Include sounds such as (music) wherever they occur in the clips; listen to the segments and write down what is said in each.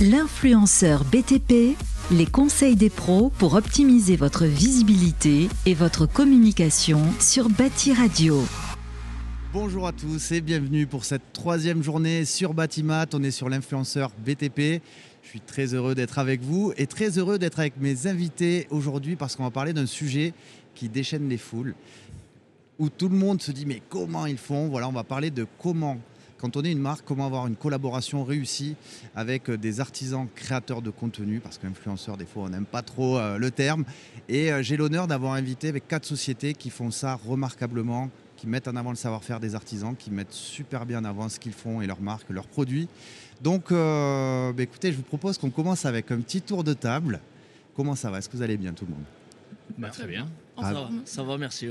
L'influenceur BTP, les conseils des pros pour optimiser votre visibilité et votre communication sur Bâti Radio. Bonjour à tous et bienvenue pour cette troisième journée sur Batimat. On est sur l'influenceur BTP. Je suis très heureux d'être avec vous et très heureux d'être avec mes invités aujourd'hui parce qu'on va parler d'un sujet qui déchaîne les foules, où tout le monde se dit mais comment ils font? Voilà, on va parler de comment quand on est une marque, comment avoir une collaboration réussie avec euh, des artisans créateurs de contenu, parce qu'influenceur, des fois, on n'aime pas trop euh, le terme. Et euh, j'ai l'honneur d'avoir invité avec quatre sociétés qui font ça remarquablement, qui mettent en avant le savoir-faire des artisans, qui mettent super bien en avant ce qu'ils font et leurs marques, leurs produits. Donc, bah, écoutez, je vous propose qu'on commence avec un petit tour de table. Comment ça va? Est-ce que vous allez bien, tout le monde? Bah, Très bien. Ah, ça, va, ça, va, merci.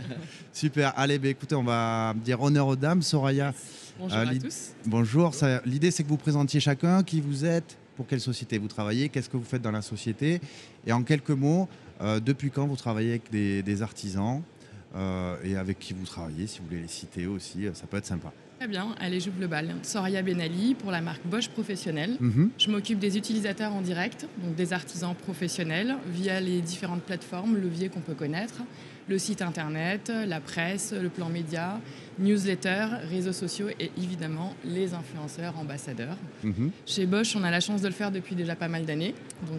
(laughs) Super. Allez, bah, écoutez, on va dire honneur aux dames. Soraya. Bonjour euh, à tous. Bonjour. L'idée, c'est que vous présentiez chacun qui vous êtes, pour quelle société vous travaillez, qu'est-ce que vous faites dans la société? Et en quelques mots, euh, depuis quand vous travaillez avec des, artisans euh, et avec qui vous travaillez, si vous voulez les citer aussi, ça peut être sympa. Très bien, allez, je global. Soraya Benali pour la marque Bosch Professionnelle. Mhm. Je m'occupe des utilisateurs en direct, donc des artisans professionnels, via les différentes plateformes, leviers qu'on peut connaître le site internet, la presse, le plan média, newsletter, réseaux sociaux et évidemment les influenceurs ambassadeurs. Mhm. Chez Bosch, on a la chance de le faire depuis déjà pas mal d'années.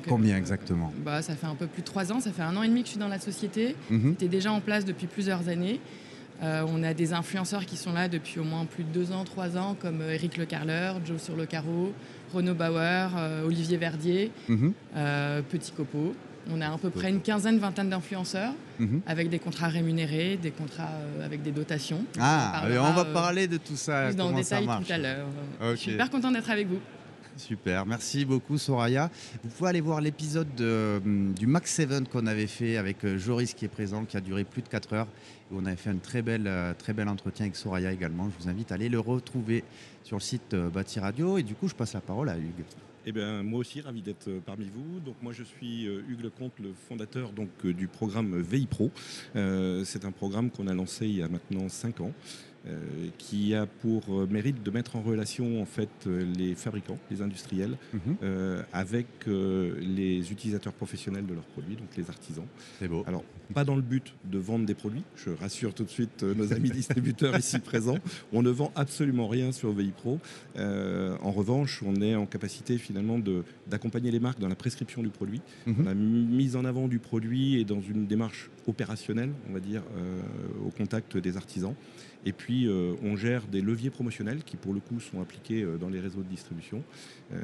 Combien euh, exactement? bah, Ça fait un peu plus de trois ans, ça fait un an et demi que je suis dans la société. Mm déjà en place depuis plusieurs années. Euh, on a des influenceurs qui sont là depuis au moins plus de deux ans, trois ans, comme euh, Eric Le Carleur, Joe sur le carreau, Renaud Bauer, Olivier Verdier, mhm. Petit Copeau. On a à peu près une quinzaine, vingtaine d'influenceurs mhm. avec des contrats rémunérés, des contrats euh, avec des dotations. Ah, on, va parler de tout ça. Plus dans le détail tout à l'heure. Je suis super content d'être avec vous. Super, merci beaucoup Soraya. Vous pouvez aller voir l'épisode hum, du Max 7 qu'on avait fait avec euh, Joris qui est présent, qui a duré plus de 4 heures. On avait fait un très bel, euh, très bel entretien avec Soraya également. Je vous invite à aller le retrouver sur le site Bâti Radio. Et du coup, je passe la parole à Hugues. Eh bien, moi aussi, ravi d'être euh, parmi vous. Donc, moi, je suis euh, Hugues Lecomte, le fondateur donc, euh, du programme VI Pro. c'est un programme qu'on a lancé il y a maintenant 5 ans. Euh, qui a pour euh, mérite de mettre en relation en fait euh, les fabricants, les industriels, mhm. avec les utilisateurs professionnels de leurs produits, donc les artisans. C'est beau. Alors, pas dans le but de vendre des produits. Je rassure tout de suite nos amis (laughs) distributeurs ici présents. On ne vend absolument rien sur VI Pro. en revanche, on est en capacité finalement d'accompagner les marques dans la prescription du produit, mhm. la mise en avant du produit et dans une démarche opérationnelle, on va dire, au contact des artisans. Et puis, euh, on gère des leviers promotionnels qui, pour le coup, sont appliqués euh, dans les réseaux de distribution. Euh,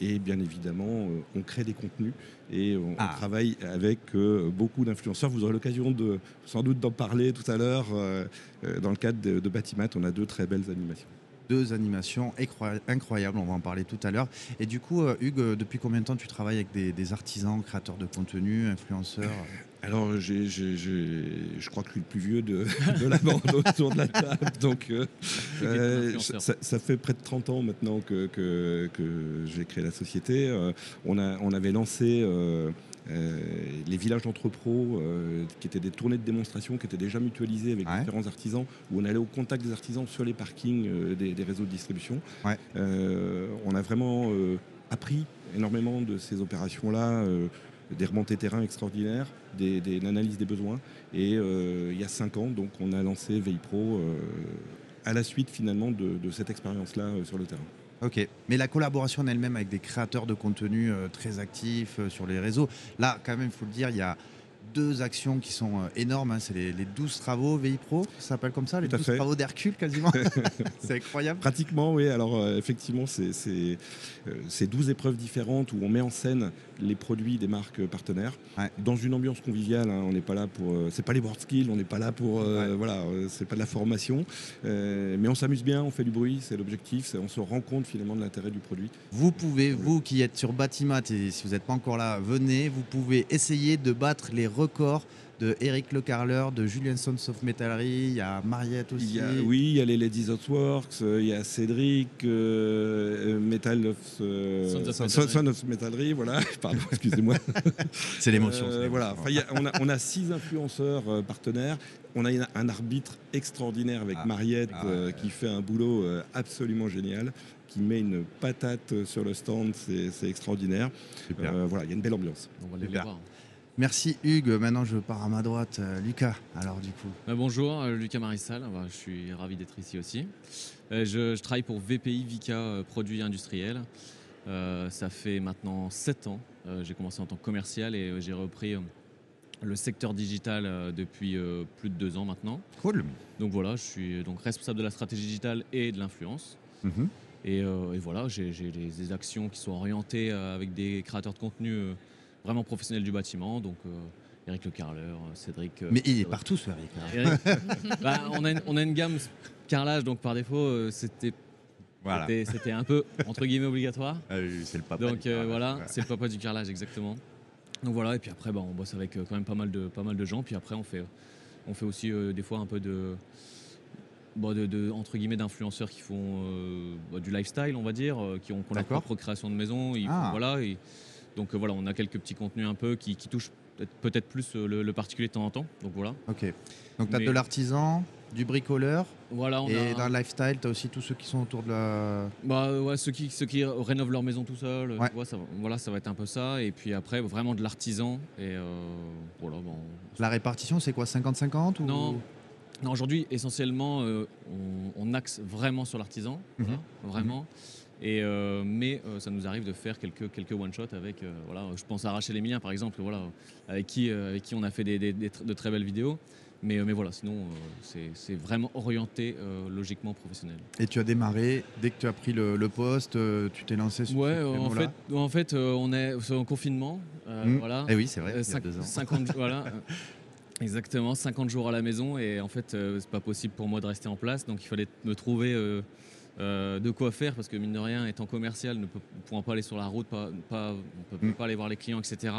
et bien évidemment, on crée des contenus et on, ah. travaille avec beaucoup d'influenceurs. Vous aurez l'occasion de, sans doute d'en parler tout à l'heure. dans le cadre de, de Batimat, on a deux très belles animations deux animations incroyables, on va en parler tout à l'heure. Et du coup, Hugues, depuis combien de temps tu travailles avec des, artisans, créateurs de contenu, influenceurs alors, je crois que je suis le plus vieux de, (laughs) la bande autour de la table. Donc, euh, euh, ça, fait près de 30 ans maintenant que, j'ai créé la société. Euh, on, avait lancé les villages d'entrepros, qui étaient des tournées de démonstration, qui étaient déjà mutualisées avec différents artisans, où on allait au contact des artisans sur les parkings des, réseaux de distribution. on a vraiment appris énormément de ces opérations-là des remontées terrain extraordinaires, des, des analyses des besoins. Et euh, il y a cinq ans, donc, on a lancé VI Pro euh, à la suite finalement de, cette expérience-là euh, sur le terrain. Ok, mais la collaboration en elle-même avec des créateurs de contenu très actifs sur les réseaux, là quand même il faut le dire, il y a deux actions qui sont euh, énormes. Hein. C'est les, 12 travaux VI Pro, ça s'appelle comme ça, les 12 travaux d'Hercule quasiment. (laughs) c'est incroyable. Pratiquement, oui. Alors euh, effectivement, c'est 12 euh, épreuves différentes où on met en scène les produits des marques partenaires dans une ambiance conviviale. Hein. On n'est pas là pour. c'est pas les board skills, on n'est pas là pour. Voilà, c'est pas de la formation. mais on s'amuse bien, on fait du bruit, c'est l'objectif. On se rend compte finalement de l'intérêt du produit. Vous pouvez, vous qui êtes sur Batimat et si vous n'êtes pas encore là, venez, vous pouvez essayer de battre les record de Eric Le Carleur, de Julien Sons of Metallery, il y a Mariette aussi. oui, il y a les Ladies of Works, euh, il y a Cédric, euh, euh, Metal of, Son, of Metallery, voilà, (laughs) pardon, excusez-moi. (laughs) c'est l'émotion. voilà, on, a, on, a, six influenceurs partenaires. On a un arbitre extraordinaire avec ah, Mariette ah qui fait un boulot absolument génial qui met une patate sur le stand, c'est extraordinaire. voilà, il y a une belle ambiance. On va aller voir. Merci Hugues. Maintenant, je pars à ma droite. Lucas, alors du coup. bonjour, Lucas Marissal. je suis ravi d'être ici aussi. Je, je, travaille pour VPI Vika Produits Industriels. ça fait maintenant 7 ans. J'ai commencé en tant que commercial et j'ai repris le secteur digital euh, depuis euh, plus de deux ans maintenant. Cool. Donc voilà, je suis donc responsable de la stratégie digitale et de l'influence. Mhm. Euh, et, voilà, j'ai des, actions qui sont orientées avec des créateurs de contenu vraiment professionnels du bâtiment. Donc Eric Le Carleur, Cédric. Mais il est partout ce Eric. (laughs) Bah, on, a on, a une, gamme carrelage, donc par défaut, c'était voilà. C'était un peu, entre guillemets, obligatoire. Ah c'est le papa. Donc voilà, c'est le papa du carrelage, exactement. Donc voilà, et puis après, bah, on bosse avec euh, quand même pas mal de, pas mal de gens. Puis après, on fait, on fait aussi euh, des fois un peu de, bah, de, entre guillemets d'influenceurs qui font euh, bah, du lifestyle, on va dire, qui ont, leur propre création de maison. Ah. voilà, et, donc voilà, on a quelques petits contenus un peu qui, touchent peut-être plus le, particulier de temps en temps. Donc voilà. Ok. Donc tu as de l'artisan, du bricoleur. Voilà, et dans le lifestyle, tu as aussi tous ceux qui sont autour de la. Bah ouais, ceux qui, ceux qui rénovent leur maison tout seul. ça, voilà, ça va être un peu ça. Et puis après, vraiment de l'artisan. Et euh, voilà, bon. La répartition, c'est quoi 50-50 ou... Non. Non, aujourd'hui, essentiellement, euh, on, axe vraiment sur l'artisan, mhm. vraiment. Mhm. Et euh, mais ça nous arrive de faire quelques, quelques one-shots avec, voilà, je pense à Rachel Emilien par exemple, voilà, avec, qui, avec qui on a fait des, de très belles vidéos. Mais, mais voilà, sinon, euh, c'est vraiment orienté euh, logiquement professionnel. Et tu as démarré, dès que tu as pris le, poste, euh, tu t'es lancé sur Ouais, en fait, en fait on est en confinement. Mmh. voilà. Et eh oui, c'est vrai, il deux ans. 50, (laughs) voilà. Exactement, 50 jours à la maison et en fait c'est pas possible pour moi de rester en place donc il fallait me trouver de quoi faire parce que mine de rien étant commercial ne pouvant pas aller sur la route, pas, pas on peut mmh. pas aller voir les clients etc.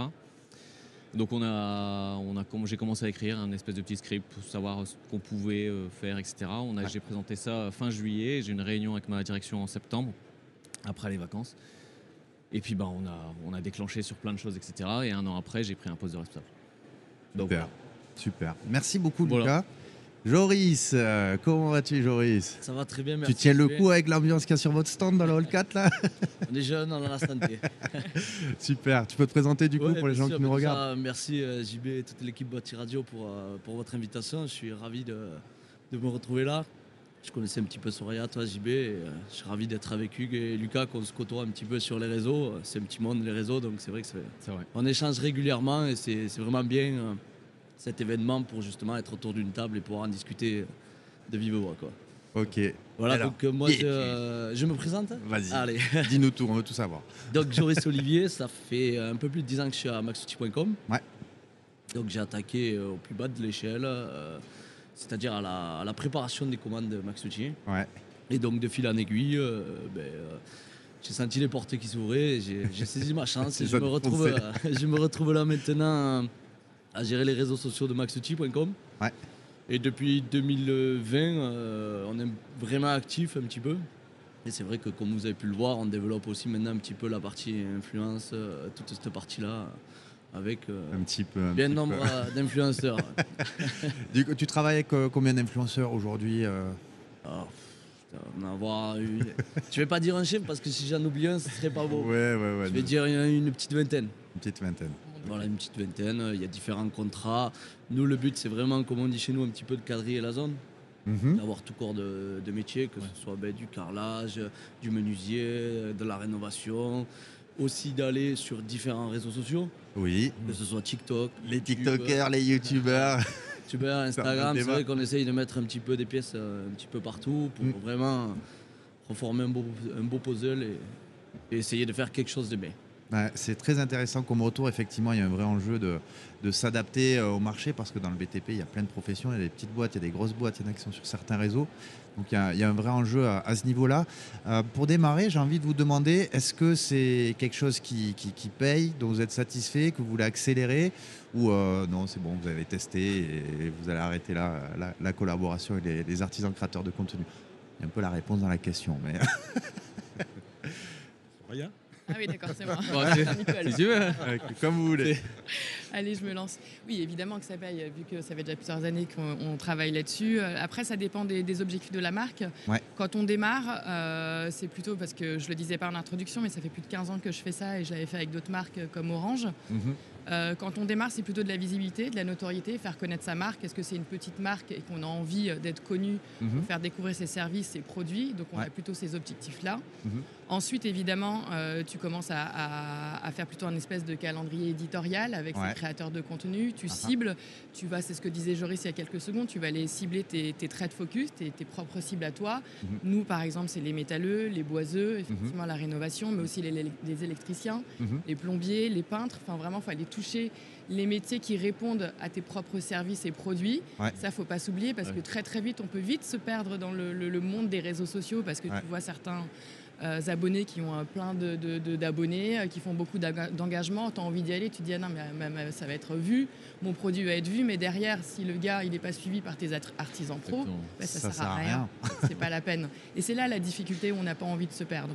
Donc on a, on a, j'ai commencé à écrire un espèce de petit script pour savoir ce qu'on pouvait euh, faire, etc. On a, J'ai présenté ça fin juillet, j'ai une réunion avec ma direction en septembre, après les vacances. Et puis bah, on, a, on a déclenché sur plein de choses, etc. Et un an après, j'ai pris un poste de responsable. Donc, super, super. Merci beaucoup Lucas. Joris, euh, comment vas-tu Joris? Ça va très bien, merci. Tu tiens le coup avec l'ambiance qu'il y a sur votre stand dans le hall 4 là? On est jeunes, on a la santé. (laughs) Super, tu peux te présenter du coup pour les gens qui nous regardent? Merci euh, JB et toute l'équipe Bati Radio pour, euh, pour votre invitation. Je suis ravi de, de, me retrouver là. Je connaissais un petit peu Soraya, toi JB, et, je suis ravi d'être avec Hugues et Lucas, qu'on se côtoie un petit peu sur les réseaux. C'est un petit monde les réseaux, donc c'est vrai que c'est, vrai. on échange régulièrement et c'est, vraiment bien cet événement pour justement être autour d'une table et pouvoir en discuter de vive voix. Quoi. Ok. Voilà, donc euh, moi je, me présente. Vas-y. Allez. (laughs) Dis-nous tout, on veut tout savoir. Donc Joris (laughs) Olivier, ça fait un peu plus de 10 ans que je suis à maxouti.com. Ouais. Donc j'ai attaqué euh, au plus bas de l'échelle, euh, c'est-à-dire à la, préparation des commandes de Maxouti. Ouais. Et donc de fil en aiguille, ben, j'ai senti les portes qui s'ouvraient, j'ai saisi ma (laughs) chance et je me, retrouve, je me retrouve là maintenant à gérer les réseaux sociaux de maxouti.com. Ouais. Et depuis 2020, euh, on est vraiment actif un petit peu. Et c'est vrai que comme vous avez pu le voir, on développe aussi maintenant un petit peu la partie influence, euh, toute cette partie-là, avec euh, un petit peu, bien nombre d'influenceurs. (laughs) du coup, tu travailles avec combien d'influenceurs aujourd'hui ah, avoir une... Je vais pas dire un chiffre parce que si j'en oublie un, ce serait pas beau. Ouais, ouais, ouais, Je vais dire une petite vingtaine. Une petite vingtaine. Voilà, une petite vingtaine. Il y a différents contrats. Nous, le but, c'est vraiment, comme on dit chez nous, un petit peu de quadriller la zone. Mhm. D'avoir tout corps de, métier, que ce soit ben, du carrelage, du menuisier, de la rénovation. Aussi d'aller sur différents réseaux sociaux. Oui. Que ce soit TikTok. Les TikTokers, les YouTubers. (laughs) YouTubers, Instagram, c'est vrai qu'on essaye de mettre un petit peu des pièces euh, un petit peu partout pour mm. vraiment reformer un beau, un beau puzzle et essayer de faire quelque chose de bien c'est très intéressant comme retour. Effectivement, il y a un vrai enjeu de, s'adapter euh, au marché parce que dans le BTP, il y a plein de professions. Il y a des petites boîtes, il y a des grosses boîtes, il y en a qui sont sur certains réseaux. Donc il y a, un vrai enjeu à, ce niveau-là. Euh, pour démarrer, j'ai envie de vous demander est-ce que c'est quelque chose qui, paye, dont vous êtes satisfait, que vous voulez accélérer Ou euh, non, c'est bon, vous avez testé et vous allez arrêter la, collaboration avec les, les, artisans créateurs de contenu? Il y a un peu la réponse dans la question. mais... Rien Ah oui, d'accord, c'est moi. (laughs) si tu veux. Comme vous voulez. Allez, je me lance. Oui, évidemment que ça paye, vu que ça fait déjà plusieurs années qu'on travaille là-dessus. Euh, après, ça dépend des, objectifs de la marque. Quand on démarre, euh, c'est plutôt parce que je le disais pas en introduction, mais ça fait plus de 15 ans que je fais ça et je l'avais fait avec d'autres marques comme Orange. Mhm. Euh, quand on démarre, c'est plutôt de la visibilité, de la notoriété, faire connaître sa marque. Est-ce que c'est une petite marque et qu'on a envie d'être connu, mhm. faire découvrir ses services, ses produits? Donc on a plutôt ces objectifs-là. Mhm. Ensuite, évidemment, euh, tu commences à, faire plutôt un espèce de calendrier éditorial avec ces créateurs de contenu. Tu cibles, tu vas, c'est ce que disait Joris il y a quelques secondes, tu vas aller cibler tes, traits de focus, tes, propres cibles à toi. Mhm. Nous, par exemple, c'est les métalleux, les boiseux, effectivement la rénovation, mais aussi les, électriciens, les plombiers, les peintres. Enfin, vraiment, il faut aller toucher les métiers qui répondent à tes propres services et produits. Ça, Ça, faut pas s'oublier parce que très très vite, on peut vite se perdre dans le, monde des réseaux sociaux parce que tu vois certains euh, abonnés qui ont euh, plein d'abonnés, de, euh, qui font beaucoup d'engagement. Tu as envie d'y aller, tu te dis ah non, mais, ça va être vu, mon produit va être vu, mais derrière, si le gars il n'est pas suivi par tes artisans pro, bah, ça, ne sert à rien. C'est pas la peine. Et c'est là la difficulté où on n'a pas envie de se perdre.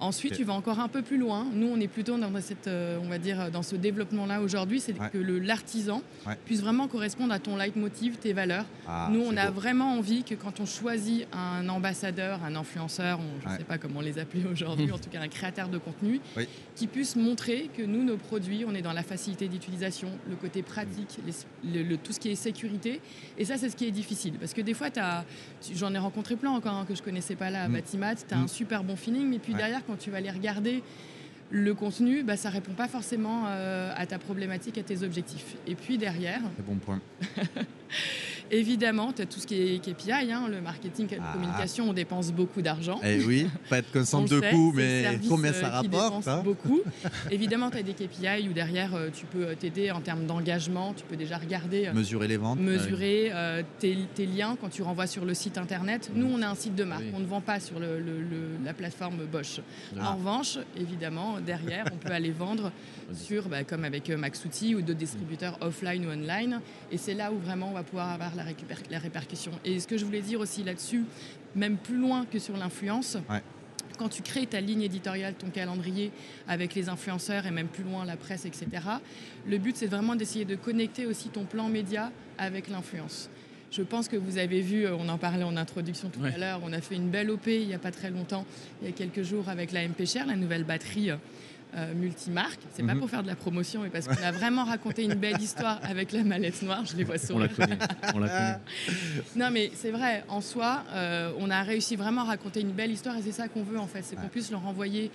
Ensuite, tu vas encore un peu plus loin. Nous, on est plutôt dans cette, euh, on va dire, dans ce développement-là aujourd'hui, c'est que l'artisan puisse vraiment correspondre à ton leitmotiv, tes valeurs. Ah, Nous, on a vraiment envie que quand on choisit un ambassadeur, un influenceur, je ne sais pas comment les appeler aujourd'hui, (laughs) en tout cas un créateur de contenu, qui puisse montrer que nous, nos produits, on est dans la facilité d'utilisation, le côté pratique, le, tout ce qui est sécurité. Et ça, c'est ce qui est difficile. Parce que des fois, j'en ai rencontré plein encore hein, que je connaissais pas là à mm. Batimat, tu as un mm. super bon feeling, mais puis derrière, quand tu vas les regarder, le contenu, bah, ça répond pas forcément euh, à ta problématique, à tes objectifs. Et puis derrière. C'est bon point. (laughs) Évidemment, tu as tout ce qui est KPI, hein, le marketing et la ah. communication, on dépense beaucoup d'argent. Eh oui, pas être consciente de coûts, mais combien ça euh, rapporte hein beaucoup. Évidemment, tu as des KPI où derrière, euh, tu peux t'aider en termes d'engagement, tu peux déjà regarder. Euh, mesurer les ventes. Mesurer tes, liens quand tu renvoies sur le site internet. Nous, on a un site de marque, on ne vend pas sur la plateforme Bosch. En revanche, évidemment, derrière, on peut aller vendre (laughs) sur, bah, comme avec Maxouti ou d'autres distributeurs offline ou online. Et c'est là où vraiment on va pouvoir avoir la, la répercussion. Et ce que je voulais dire aussi là-dessus, même plus loin que sur l'influence, quand tu crées ta ligne éditoriale, ton calendrier avec les influenceurs et même plus loin la presse, etc., le but c'est vraiment d'essayer de connecter aussi ton plan média avec l'influence. Je pense que vous avez vu, on en parlait en introduction tout à l'heure, on a fait une belle OP il n'y a pas très longtemps, il y a quelques jours avec la MP Share, la nouvelle batterie euh, multimarque. C'est pas mhm. pour faire de la promotion, mais parce qu'on a vraiment raconté une belle histoire avec la mallette noire. Je les vois sourire. On l'a connu. (laughs) non, mais c'est vrai. En soi, euh, on a réussi vraiment à raconter une belle histoire et c'est ça qu'on veut en fait. C'est qu'on puisse leur envoyer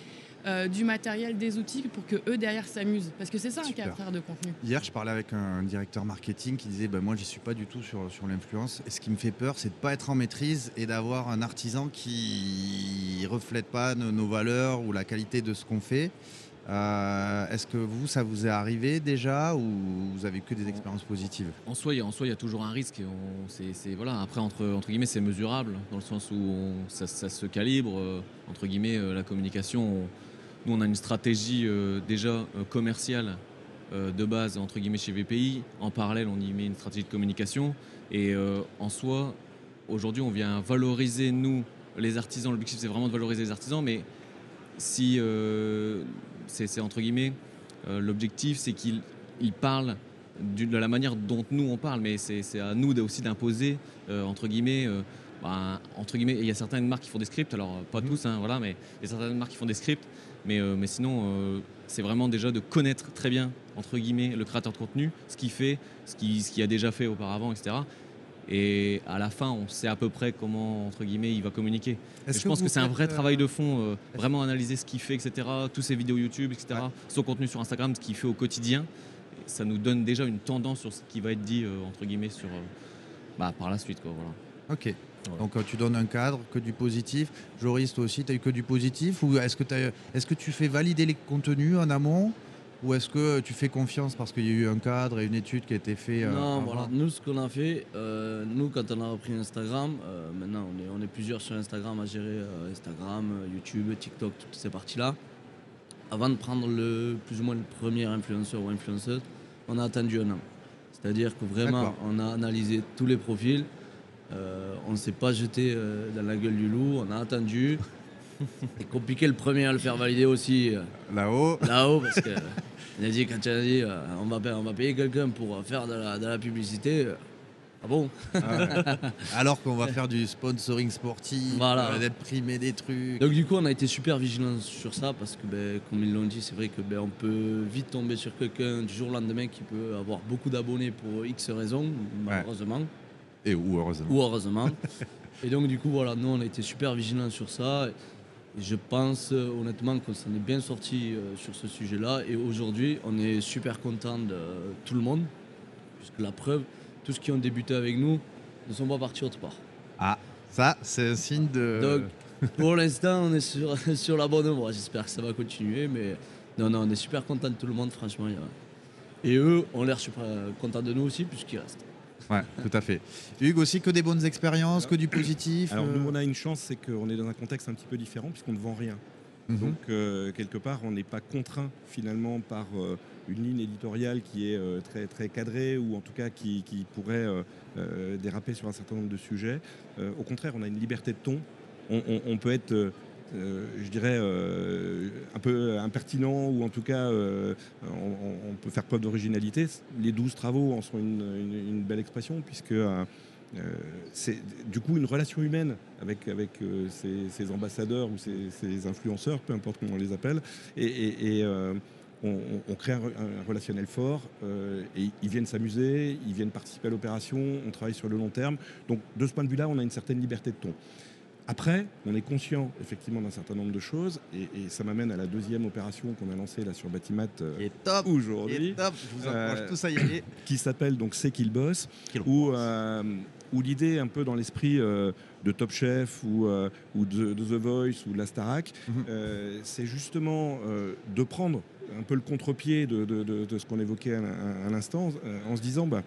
euh, du matériel, des outils pour que eux derrière s'amusent. Parce que c'est ça un créateur de contenu. Hier, je parlais avec un directeur marketing qui disait bah, Moi, je suis pas du tout sur, sur l'influence. Et ce qui me fait peur, c'est de ne pas être en maîtrise et d'avoir un artisan qui reflète pas nos valeurs ou la qualité de ce qu'on fait. Euh, est-ce que vous, ça vous est arrivé déjà ou vous avez que des expériences positives? En soi, il y a toujours un risque. voilà. Après, entre guillemets, c'est mesurable dans le sens où ça, se calibre. Euh, entre guillemets, euh, la communication. nous, on a une stratégie déjà commerciale de base entre guillemets chez VPI. En parallèle, on y met une stratégie de communication. Et en soi, aujourd'hui, on vient valoriser nous les artisans. L'objectif, c'est vraiment de valoriser les artisans, mais si c'est entre guillemets, euh, l'objectif, c'est qu'il parle de la manière dont nous on parle, mais c'est à nous aussi d'imposer, euh, entre guillemets, euh, bah, entre guillemets, il y a certaines marques qui font des scripts, alors pas mhm. tous, hein, voilà, mais il y a certaines marques qui font des scripts, mais, mais sinon, c'est vraiment déjà de connaître très bien, entre guillemets, le créateur de contenu, ce qu'il fait, ce qu'il ce a déjà fait auparavant, etc. Et à la fin, on sait à peu près comment, entre guillemets, il va communiquer. je pense que c'est un vrai travail de fond, euh, vraiment analyser ce qu'il fait, etc. Tous ses vidéos YouTube, etc. Son contenu sur Instagram, ce qu'il fait au quotidien. Ça nous donne déjà une tendance sur ce qui va être dit, euh, entre guillemets, sur, euh, bah, par la suite. Quoi, voilà. Ok. Donc tu donnes un cadre, que du positif. Joris, toi aussi, tu as eu que du positif Ou est-ce que, est que tu fais valider les contenus en amont? Ou est-ce que tu fais confiance parce qu'il y a eu un cadre et une étude qui a été faite euh, Non, voilà. Nous, ce qu'on a fait, euh, nous, quand on a repris Instagram, euh, maintenant, on est, on est, plusieurs sur Instagram à gérer Instagram, YouTube, TikTok, toutes ces parties-là. Avant de prendre le, plus ou moins le premier influenceur ou influenceuse, on a attendu un an. C'est-à-dire que vraiment, on a analysé tous les profils. on ne s'est pas jeté dans la gueule du loup. On a attendu. (laughs) C'est compliqué le premier à le faire valider aussi. Là-haut Là-haut, parce que. Il a dit, quand tu as dit, on va, on va payer quelqu'un pour faire de la, de la publicité, ah bon ah Alors qu'on va faire du sponsoring sportif, voilà. euh, d'être primé des trucs. Donc du coup, on a été super vigilants sur ça parce que, ben, comme ils l'ont dit, c'est vrai que ben, on peut vite tomber sur quelqu'un du jour au lendemain qui peut avoir beaucoup d'abonnés pour X raisons, malheureusement. Et ou heureusement. Ou heureusement. et donc du coup, voilà, nous, on a été super vigilants sur ça. Et je pense euh, honnêtement qu'on s'en est bien sorti euh, sur ce sujet-là. Et aujourd'hui, on est super content de tout le monde. Puisque la preuve, tous ceux qui ont débuté avec nous ne sont pas partis autre part. Ah, ça, c'est un signe de. Donc, pour l'instant, on est sur, (laughs) sur la bonne voie. J'espère que ça va continuer, mais non, non, on est super content de tout le monde, franchement. Et eux ont l'air super contents de nous aussi, puisqu'ils restent. Ouais, tout à fait. Hugues aussi, que des bonnes expériences, que du positif Alors, nous, euh on a une chance, c'est qu'on est dans un contexte un petit peu différent, puisqu'on ne vend rien. Mhm. Donc, euh, quelque part, on n'est pas contraint finalement par. Euh, une ligne éditoriale qui est très, très cadrée ou en tout cas qui, pourrait déraper sur un certain nombre de sujets. au contraire, on a une liberté de ton. On, peut être, je dirais, un peu impertinent ou en tout cas, on, peut faire preuve d'originalité. Les douze travaux en sont une, belle expression puisque c'est du coup une relation humaine avec, avec ces, ambassadeurs ou ces, influenceurs, peu importe comment on les appelle. Et, on, crée un, relationnel fort euh, et ils viennent s'amuser, ils viennent participer à l'opération, on travaille sur le long terme. Donc de ce point de vue-là, on a une certaine liberté de ton. Après, on est conscient effectivement d'un certain nombre de choses et, ça m'amène à la deuxième opération qu'on a lancée là sur Batimat euh, aujourd'hui. Je vous encourage euh, tous à y aller. (coughs) Qui s'appelle donc C'est qu'il bosse, où, où l'idée un peu dans l'esprit de Top Chef ou, ou de, The Voice ou de la Starac, mhm. c'est justement de prendre un peu le contre-pied de, ce qu'on évoquait à, l'instant, euh, en se disant bah,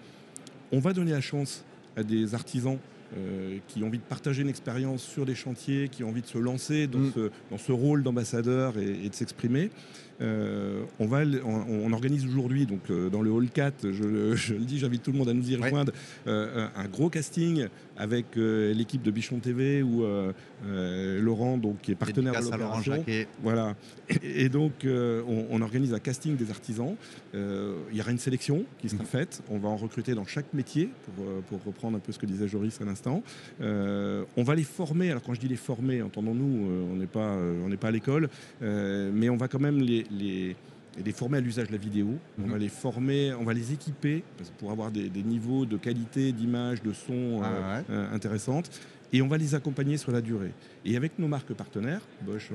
on va donner la chance à des artisans euh, qui ont envie de partager une expérience sur des chantiers, qui ont envie de se lancer dans, mm. ce, dans ce, rôle d'ambassadeur et, de s'exprimer. Euh, on, va, on, organise aujourd'hui, donc dans le Hall 4, (laughs) je, le dis, j'invite tout le monde à nous y rejoindre, un gros casting avec euh, l'équipe de Bichon TV ou euh, euh, Laurent, donc, qui est partenaire de l'opération. Voilà. Et, donc, on, organise un casting des artisans. Il y aura une sélection qui sera mhm. faite. On va en recruter dans chaque métier, pour, reprendre un peu ce que disait Joris à l'instant. On va les former. Alors, quand je dis les former, entendons-nous, on n'est pas, on pas à l'école, mais on va quand même les et les former à l'usage de la vidéo. On mhm. va les former, on va les équiper pour avoir des, niveaux de qualité, d'image, de son ah euh, euh, intéressantes. Et on va les accompagner sur la durée. Et avec nos marques partenaires, Bosch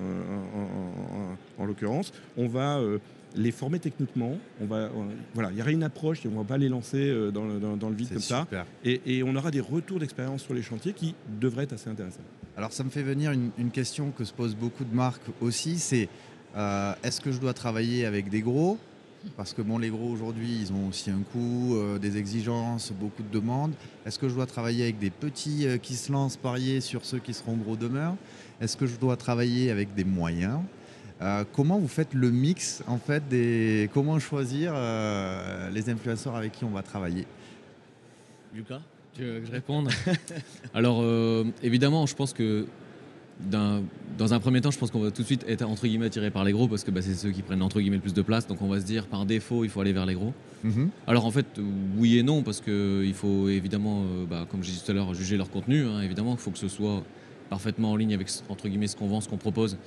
en, l'occurrence, on va euh, les former techniquement. On va, voilà, il y aura une approche et on ne va pas les lancer dans le, dans, le vide comme ça. Et, et, on aura des retours d'expérience sur les chantiers qui devraient être assez intéressants. Alors ça me fait venir une, une question que se posent beaucoup de marques aussi, c'est euh, est-ce que je dois travailler avec des gros? Parce que bon, les gros aujourd'hui, ils ont aussi un coût, euh, des exigences, beaucoup de demandes. Est-ce que je dois travailler avec des petits euh, qui se lancent parier sur ceux qui seront gros demain Est-ce que je dois travailler avec des moyens? Comment vous faites le mix en fait des comment choisir les influenceurs avec qui on va travailler? Lucas tu veux que je réponde? (laughs) Alors évidemment, je pense que dans un premier temps, je pense qu'on va tout de suite être entre guillemets attiré par les gros parce que bah, c'est ceux qui prennent entre guillemets le plus de place. Donc on va se dire par défaut, il faut aller vers les gros. Mhm. Alors en fait, oui et non parce qu'il faut évidemment, euh, bah, comme j'ai dit tout à l'heure, juger leur contenu. Hein, évidemment, il faut que ce soit parfaitement en ligne avec entre guillemets ce qu'on vend, ce qu'on propose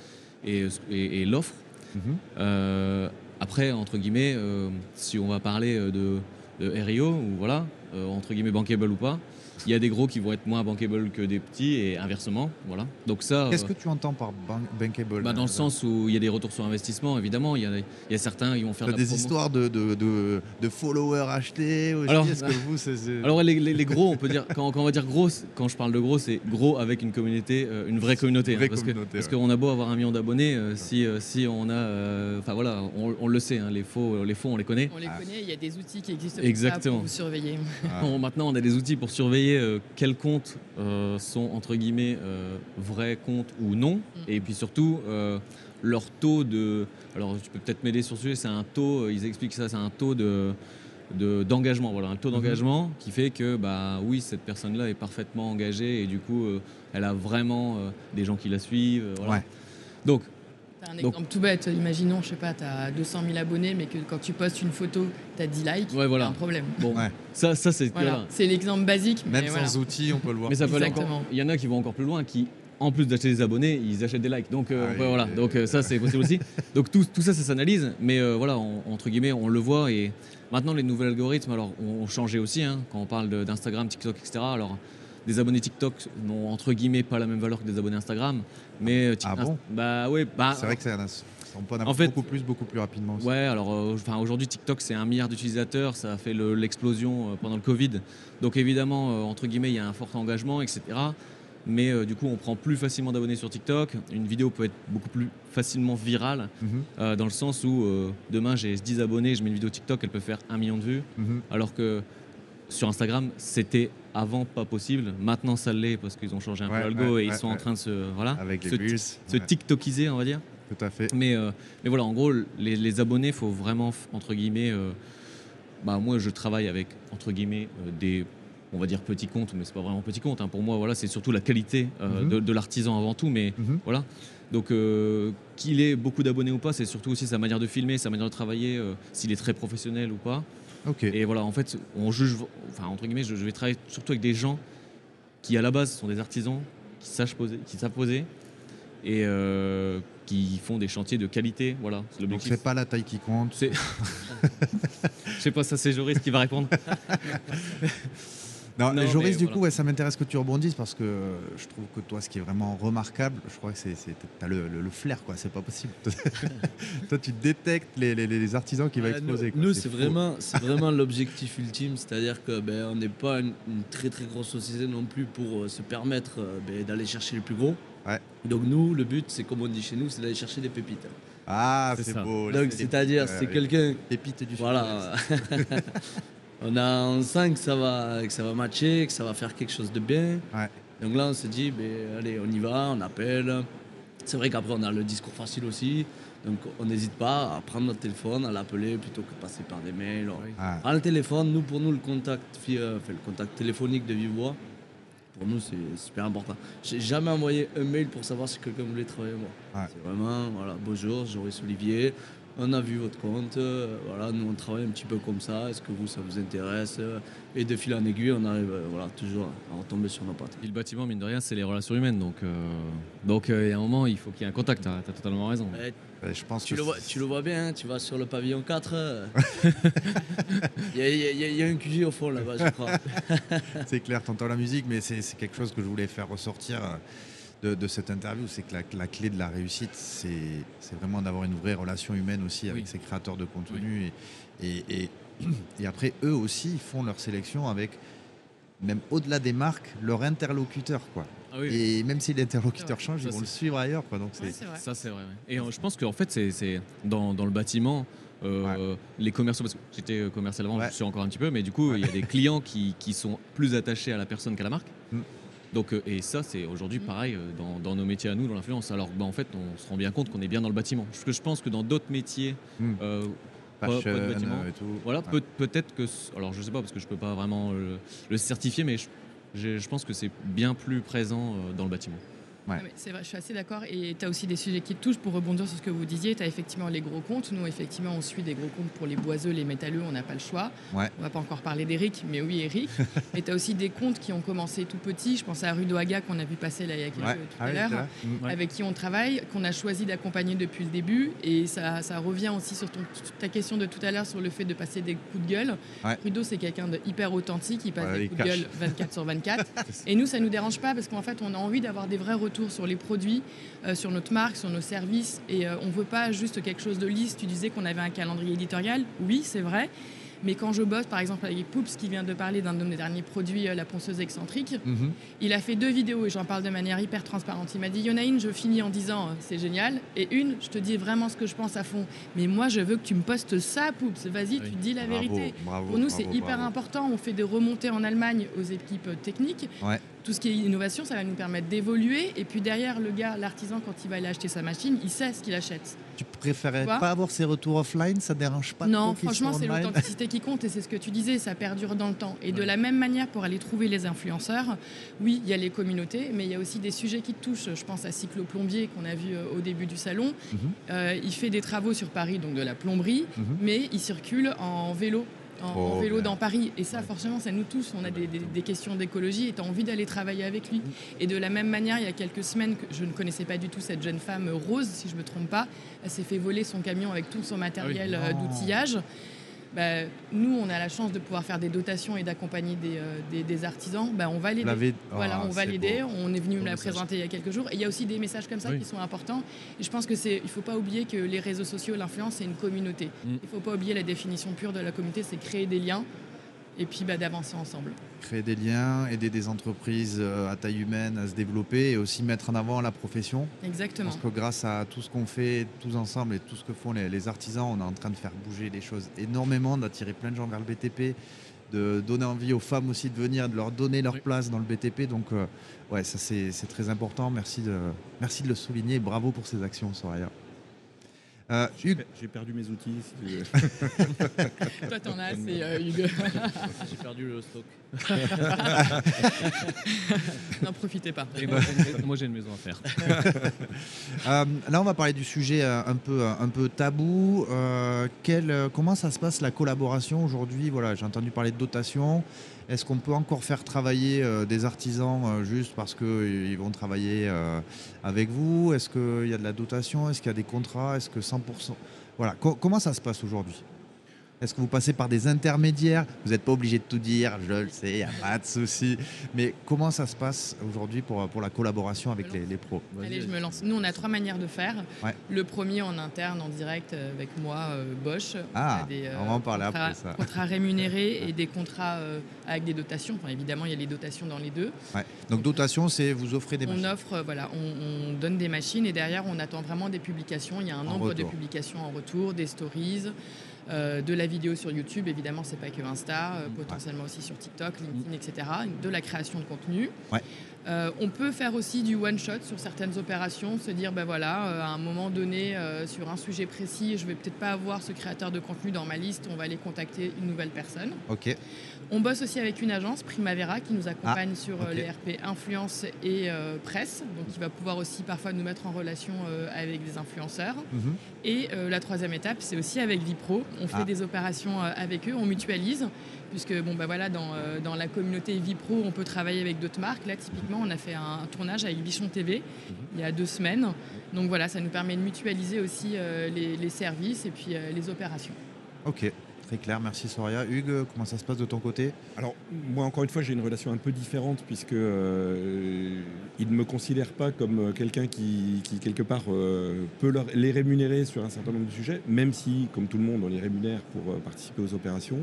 et, et, l'offre. Mhm. Euh, après, entre guillemets, euh, si on va parler de, de RIO ou voilà, entre guillemets bankable ou pas. Il y a des gros qui vont être moins bankable que des petits et inversement. Voilà. Donc ça. Qu'est-ce que tu entends par bankable bah, Dans le sens où il y a des retours sur investissement, évidemment. Il y a, il y a certains qui vont faire. des histoires de, de, de, followers achetés aussi. Alors, que vous, (laughs) alors les, les, gros, on peut dire quand, on va dire gros, quand je parle de gros, c'est gros avec une communauté, euh, une vraie communauté. Hein, parce, que, parce qu'on a beau avoir un million d'abonnés, euh, si, euh, si on a, enfin voilà, on, le sait, hein, les faux, les faux, on les connaît. On les connaît. Il y a des outils qui existent Exactement. pour surveiller. (laughs) Ah. maintenant, on a des outils pour surveiller euh, quels comptes euh, sont entre guillemets euh, vrais comptes ou non, mm. et puis surtout leur taux de. Alors tu peux peut-être m'aider sur ce sujet, c'est un taux, ils expliquent ça, c'est un taux de d'engagement voilà un taux mm-hmm. d'engagement qui fait que bah oui cette personne là est parfaitement engagée et du coup elle a vraiment des gens qui la suivent voilà. Donc, un exemple tout bête, imaginons, je sais pas, tu as 200 000 abonnés, mais que quand tu postes une photo, tu as 10 likes, ouais, voilà. un problème. Bon, ça, ça c'est voilà. C'est l'exemple basique. Même mais sans outils, on peut le voir. Mais ça peut encore. Il y en a qui vont encore plus loin, qui en plus d'acheter des abonnés, ils achètent des likes. Donc euh, ah voilà, donc euh, ça c'est possible aussi. (laughs) Donc tout, tout, ça, ça s'analyse, mais euh, voilà, entre guillemets, on le voit et maintenant les nouveaux algorithmes, alors ont changé aussi hein, quand on parle d'Instagram, TikTok, etc. Alors des abonnés TikTok n'ont entre guillemets pas la même valeur que des abonnés Instagram, mais ah bon Bah ouais, bah c'est vrai que c'est en fait, beaucoup plus, beaucoup plus rapidement. Aussi. Ouais, alors enfin, aujourd'hui TikTok c'est un milliard d'utilisateurs, ça a fait l'explosion pendant le Covid. Donc évidemment, entre guillemets, il y a un fort engagement, etc mais euh, du coup on prend plus facilement d'abonnés sur TikTok. Une vidéo peut être beaucoup plus facilement virale, mhm. euh, dans le sens où euh, demain j'ai 10 abonnés, je mets une vidéo TikTok, elle peut faire un million de vues, mhm. alors que sur Instagram c'était avant pas possible. Maintenant ça l'est parce qu'ils ont changé un peu l'algo et ils sont en train de se voilà Avec se, se TikTokiser on va dire. Tout à fait. Mais, mais voilà, en gros, les, les abonnés, faut vraiment, entre guillemets, bah, moi je travaille avec, entre guillemets, des on va dire petit compte, mais c'est pas vraiment petit compte. Hein. Pour moi, voilà, c'est surtout la qualité euh, mhm. de, l'artisan avant tout. Mais mhm. voilà. Donc, euh, qu'il ait beaucoup d'abonnés ou pas, c'est surtout aussi sa manière de filmer, sa manière de travailler, euh, s'il est très professionnel ou pas. Et voilà, en fait, on juge, enfin, entre guillemets, je, vais travailler surtout avec des gens qui, à la base, sont des artisans, qui, savent poser, qui savent poser et qui font des chantiers de qualité. Voilà, c'est Donc, c'est pas la taille qui compte. (laughs) Je sais pas, ça, c'est Joris qui va répondre. (laughs) Non, Joris, du coup, ça m'intéresse que tu rebondisses parce que je trouve que toi, ce qui est vraiment remarquable, je crois que c'est, tu as le, flair, quoi. C'est pas possible. (laughs) toi, tu détectes les, artisans qui vont exploser. Nous, c'est, vraiment, (laughs) c'est vraiment l'objectif ultime, c'est-à-dire que ben, on n'est pas une, très très grosse société non plus pour euh, se permettre euh, ben, d'aller chercher les plus gros. Donc nous, le but, c'est comme on dit chez nous, c'est d'aller chercher des pépites. Ah, c'est, beau. Donc c'est-à-dire, c'est quelqu'un. Pépites du Voilà. (laughs) on a en sent que ça va, que ça va matcher, que ça va faire quelque chose de bien. Donc là, on se dit, ben, allez, on y va, on appelle. C'est vrai qu'après, on a le discours facile aussi. Donc, on n'hésite pas à prendre notre téléphone, à l'appeler plutôt que de passer par des mails. Oui. le téléphone, nous, pour nous, le contact, euh, le contact téléphonique de vive voix, pour nous, c'est super important. J'ai jamais envoyé un mail pour savoir si quelqu'un voulait travailler avec moi. C'est vraiment, voilà, bonjour, Joris Olivier, on a vu votre compte, euh, voilà, nous on travaille un petit peu comme ça, est-ce que vous ça vous intéresse Et de fil en aiguille, on arrive euh, voilà, toujours à retomber sur nos pattes. Et le bâtiment, mine de rien, c'est les relations humaines, donc euh, donc il y a un moment, il faut qu'il y ait un contact, tu as, totalement raison. je pense tu, le vois, tu le vois bien, tu vas sur le pavillon 4, (laughs) il y, a un QG au fond là-bas, je crois. (laughs) c'est clair, tu entends la musique, mais c'est quelque chose que je voulais faire ressortir de, cette interview, c'est que la, clé de la réussite, c'est vraiment d'avoir une vraie relation humaine aussi avec ces créateurs de contenu. Et, et, après, eux aussi font leur sélection avec, même au-delà des marques, leur interlocuteur. Quoi. Ah et même si l'interlocuteur change, ils vont le suivre ailleurs. Quoi. Donc Ça, c'est vrai. Et euh, je pense qu'en fait, c'est dans, dans, le bâtiment, euh, les commerciaux, parce que j'étais euh, commercial avant, je suis encore un petit peu, mais du coup, il y a des (laughs) clients qui, qui, sont plus attachés à la personne qu'à la marque. Mm. Donc, euh, et ça, c'est aujourd'hui pareil euh, dans, dans, nos métiers à nous, dans l'influence. Alors, bah, en fait, on se rend bien compte qu'on est bien dans le bâtiment. Parce que je pense que dans d'autres métiers, hmm. euh, pas, de bâtiment, voilà, peut, être que. Alors, je sais pas, parce que je peux pas vraiment le, certifier, mais je, je pense que c'est bien plus présent dans le bâtiment. C'est vrai, je suis assez d'accord. Et tu as aussi des sujets qui te touchent. Pour rebondir sur ce que vous disiez, tu as effectivement les gros comptes. Nous, effectivement, on suit des gros comptes pour les boiseux, les métalleux, on n'a pas le choix. Ouais. On va pas encore parler d'Eric, mais oui, Eric. et tu as aussi des comptes qui ont commencé tout petits. Je pense à Rudo Haga qu'on a vu passer là il y a quelques tout à ah l'heure, mm. avec qui on travaille, qu'on a choisi d'accompagner depuis le début. Et ça, ça revient aussi sur ta question de tout à l'heure sur le fait de passer des coups de gueule. Rudo, c'est quelqu'un de hyper authentique. Il passe des coups de gueule 24 sur 24. (laughs) et nous, ça nous dérange pas parce qu'en fait, on a envie d'avoir des vrais retours sur les produits, euh, sur notre marque, sur nos services. Et euh, on ne veut pas juste quelque chose de lisse. Tu disais qu'on avait un calendrier éditorial. Oui, c'est vrai. Mais quand je bosse, par exemple, avec Poups, qui vient de parler d'un de mes derniers produits, euh, la ponceuse excentrique, mhm. il a fait deux vidéos et j'en parle de manière hyper transparente. Il m'a dit, il y en a une, je finis en disant, c'est génial, et une, je te dis vraiment ce que je pense à fond. Mais moi, je veux que tu me postes ça, Poups. Vas-y, tu dis la vérité. Pour nous, c'est hyper important. On fait des remontées en Allemagne aux équipes techniques. Tout ce qui est innovation, ça va nous permettre d'évoluer. Et puis derrière, le gars, l'artisan, quand il va aller acheter sa machine, il sait ce qu'il achète. Tu préférais pas avoir ces retours offline? Ça ne dérange pas Non, franchement, c'est l'authenticité qui compte et c'est ce que tu disais, ça perdure dans le temps. Et de la même manière, pour aller trouver les influenceurs, oui, il y a les communautés, mais il y a aussi des sujets qui te touchent. Je pense à Cyclo Plombier qu'on a vu euh, au début du salon. Mhm. Euh, il fait des travaux sur Paris, donc de la plomberie, mhm. mais il circule en vélo en, oh, vélo dans Paris. Et ça, forcément, ça nous tous. On a des, questions d'écologie et tu as envie d'aller travailler avec lui. Et de la même manière, il y a quelques semaines, que je ne connaissais pas du tout cette jeune femme Rose, si je ne me trompe pas. Elle s'est fait voler son camion avec tout son matériel ah euh, d'outillage. Bah, nous, on a la chance de pouvoir faire des dotations et d'accompagner des, euh, artisans. Bah, on va l'aider. Voilà, on va l'aider. On est venu me la présenter il y a quelques jours. Et il y a aussi des messages comme ça qui sont importants. Et je pense que c'est, il faut pas oublier que les réseaux sociaux, l'influence, c'est une communauté. Mm. Il ne faut pas oublier la définition pure de la communauté, c'est créer des liens et puis bah, d'avancer ensemble. Créer des liens, aider des entreprises euh, à taille humaine à se développer et aussi mettre en avant la profession. Exactement. Parce que grâce à tout ce qu'on fait tous ensemble et tout ce que font les, artisans, on est en train de faire bouger les choses énormément, d'attirer plein de gens vers le BTP, de donner envie aux femmes aussi de venir, de leur donner leur place dans le BTP. Donc euh, ouais, ça c'est très important. Merci de, merci de le souligner. Bravo pour ces actions, Soraya. Euh, j'ai perdu mes outils. Si (laughs) Toi, t'en as, c'est euh, Hugues. j'ai perdu le stock. (laughs) N'en profitez pas. moi, j'ai une maison à faire. (laughs) Euh, là, on va parler du sujet un peu, un peu tabou. Quel, comment ça se passe la collaboration aujourd'hui? Voilà, j'ai entendu parler de dotation. Est-ce qu'on peut encore faire travailler euh, des artisans euh, juste parce qu'ils euh, vont travailler avec vous? Est-ce qu'il y a de la dotation? Est-ce qu'il y a des contrats? Est-ce que 100% Voilà. comment ça se passe aujourd'hui? Est-ce que vous passez par des intermédiaires? Vous n'êtes pas obligé de tout dire, je le sais, il n'y a pas de souci. Mais comment ça se passe aujourd'hui pour, pour la collaboration avec les, pros? Allez, je me lance. Nous, on a trois manières de faire. Le premier en interne, en direct, euh, avec moi, euh, Bosch. Ah, on, des, on va en parler contrats, après ça. Contrats rémunérés (laughs) et des contrats euh, avec des dotations. Enfin, évidemment, il y a les dotations dans les deux. Donc, dotation, c'est vous offrez des machines On offre, voilà, on, donne des machines et derrière, on attend vraiment des publications. Il y a un nombre de publications en retour, des stories. Euh, de la vidéo sur YouTube, évidemment, c'est pas que Insta, euh, potentiellement aussi sur TikTok, LinkedIn, etc. De la création de contenu. Euh, on peut faire aussi du one shot sur certaines opérations, se dire ben voilà, à un moment donné, sur un sujet précis, je vais peut-être pas avoir ce créateur de contenu dans ma liste, on va aller contacter une nouvelle personne. Ok. On bosse aussi avec une agence, Primavera, qui nous accompagne ah, sur les RP influence et presse, donc qui va pouvoir aussi parfois nous mettre en relation avec des influenceurs. Mhm. Et la troisième étape, c'est aussi avec Vipro on fait ah. des opérations euh, avec eux, on mutualise, puisque bon, bah voilà, dans, euh, dans la communauté Vipro, on peut travailler avec d'autres marques. Là, typiquement, on a fait un tournage avec Bichon TV mhm. il y a deux semaines. Donc voilà, ça nous permet de mutualiser aussi euh, les, les, services et puis les opérations. Ok. Très clair, merci Soria. Hugues, comment ça se passe de ton côté? Alors, moi, encore une fois, j'ai une relation un peu différente puisque euh, ne me considèrent pas comme euh, quelqu'un qui, quelque part, euh, peut les rémunérer sur un certain nombre de sujets, même si, comme tout le monde, on les rémunère pour participer aux opérations.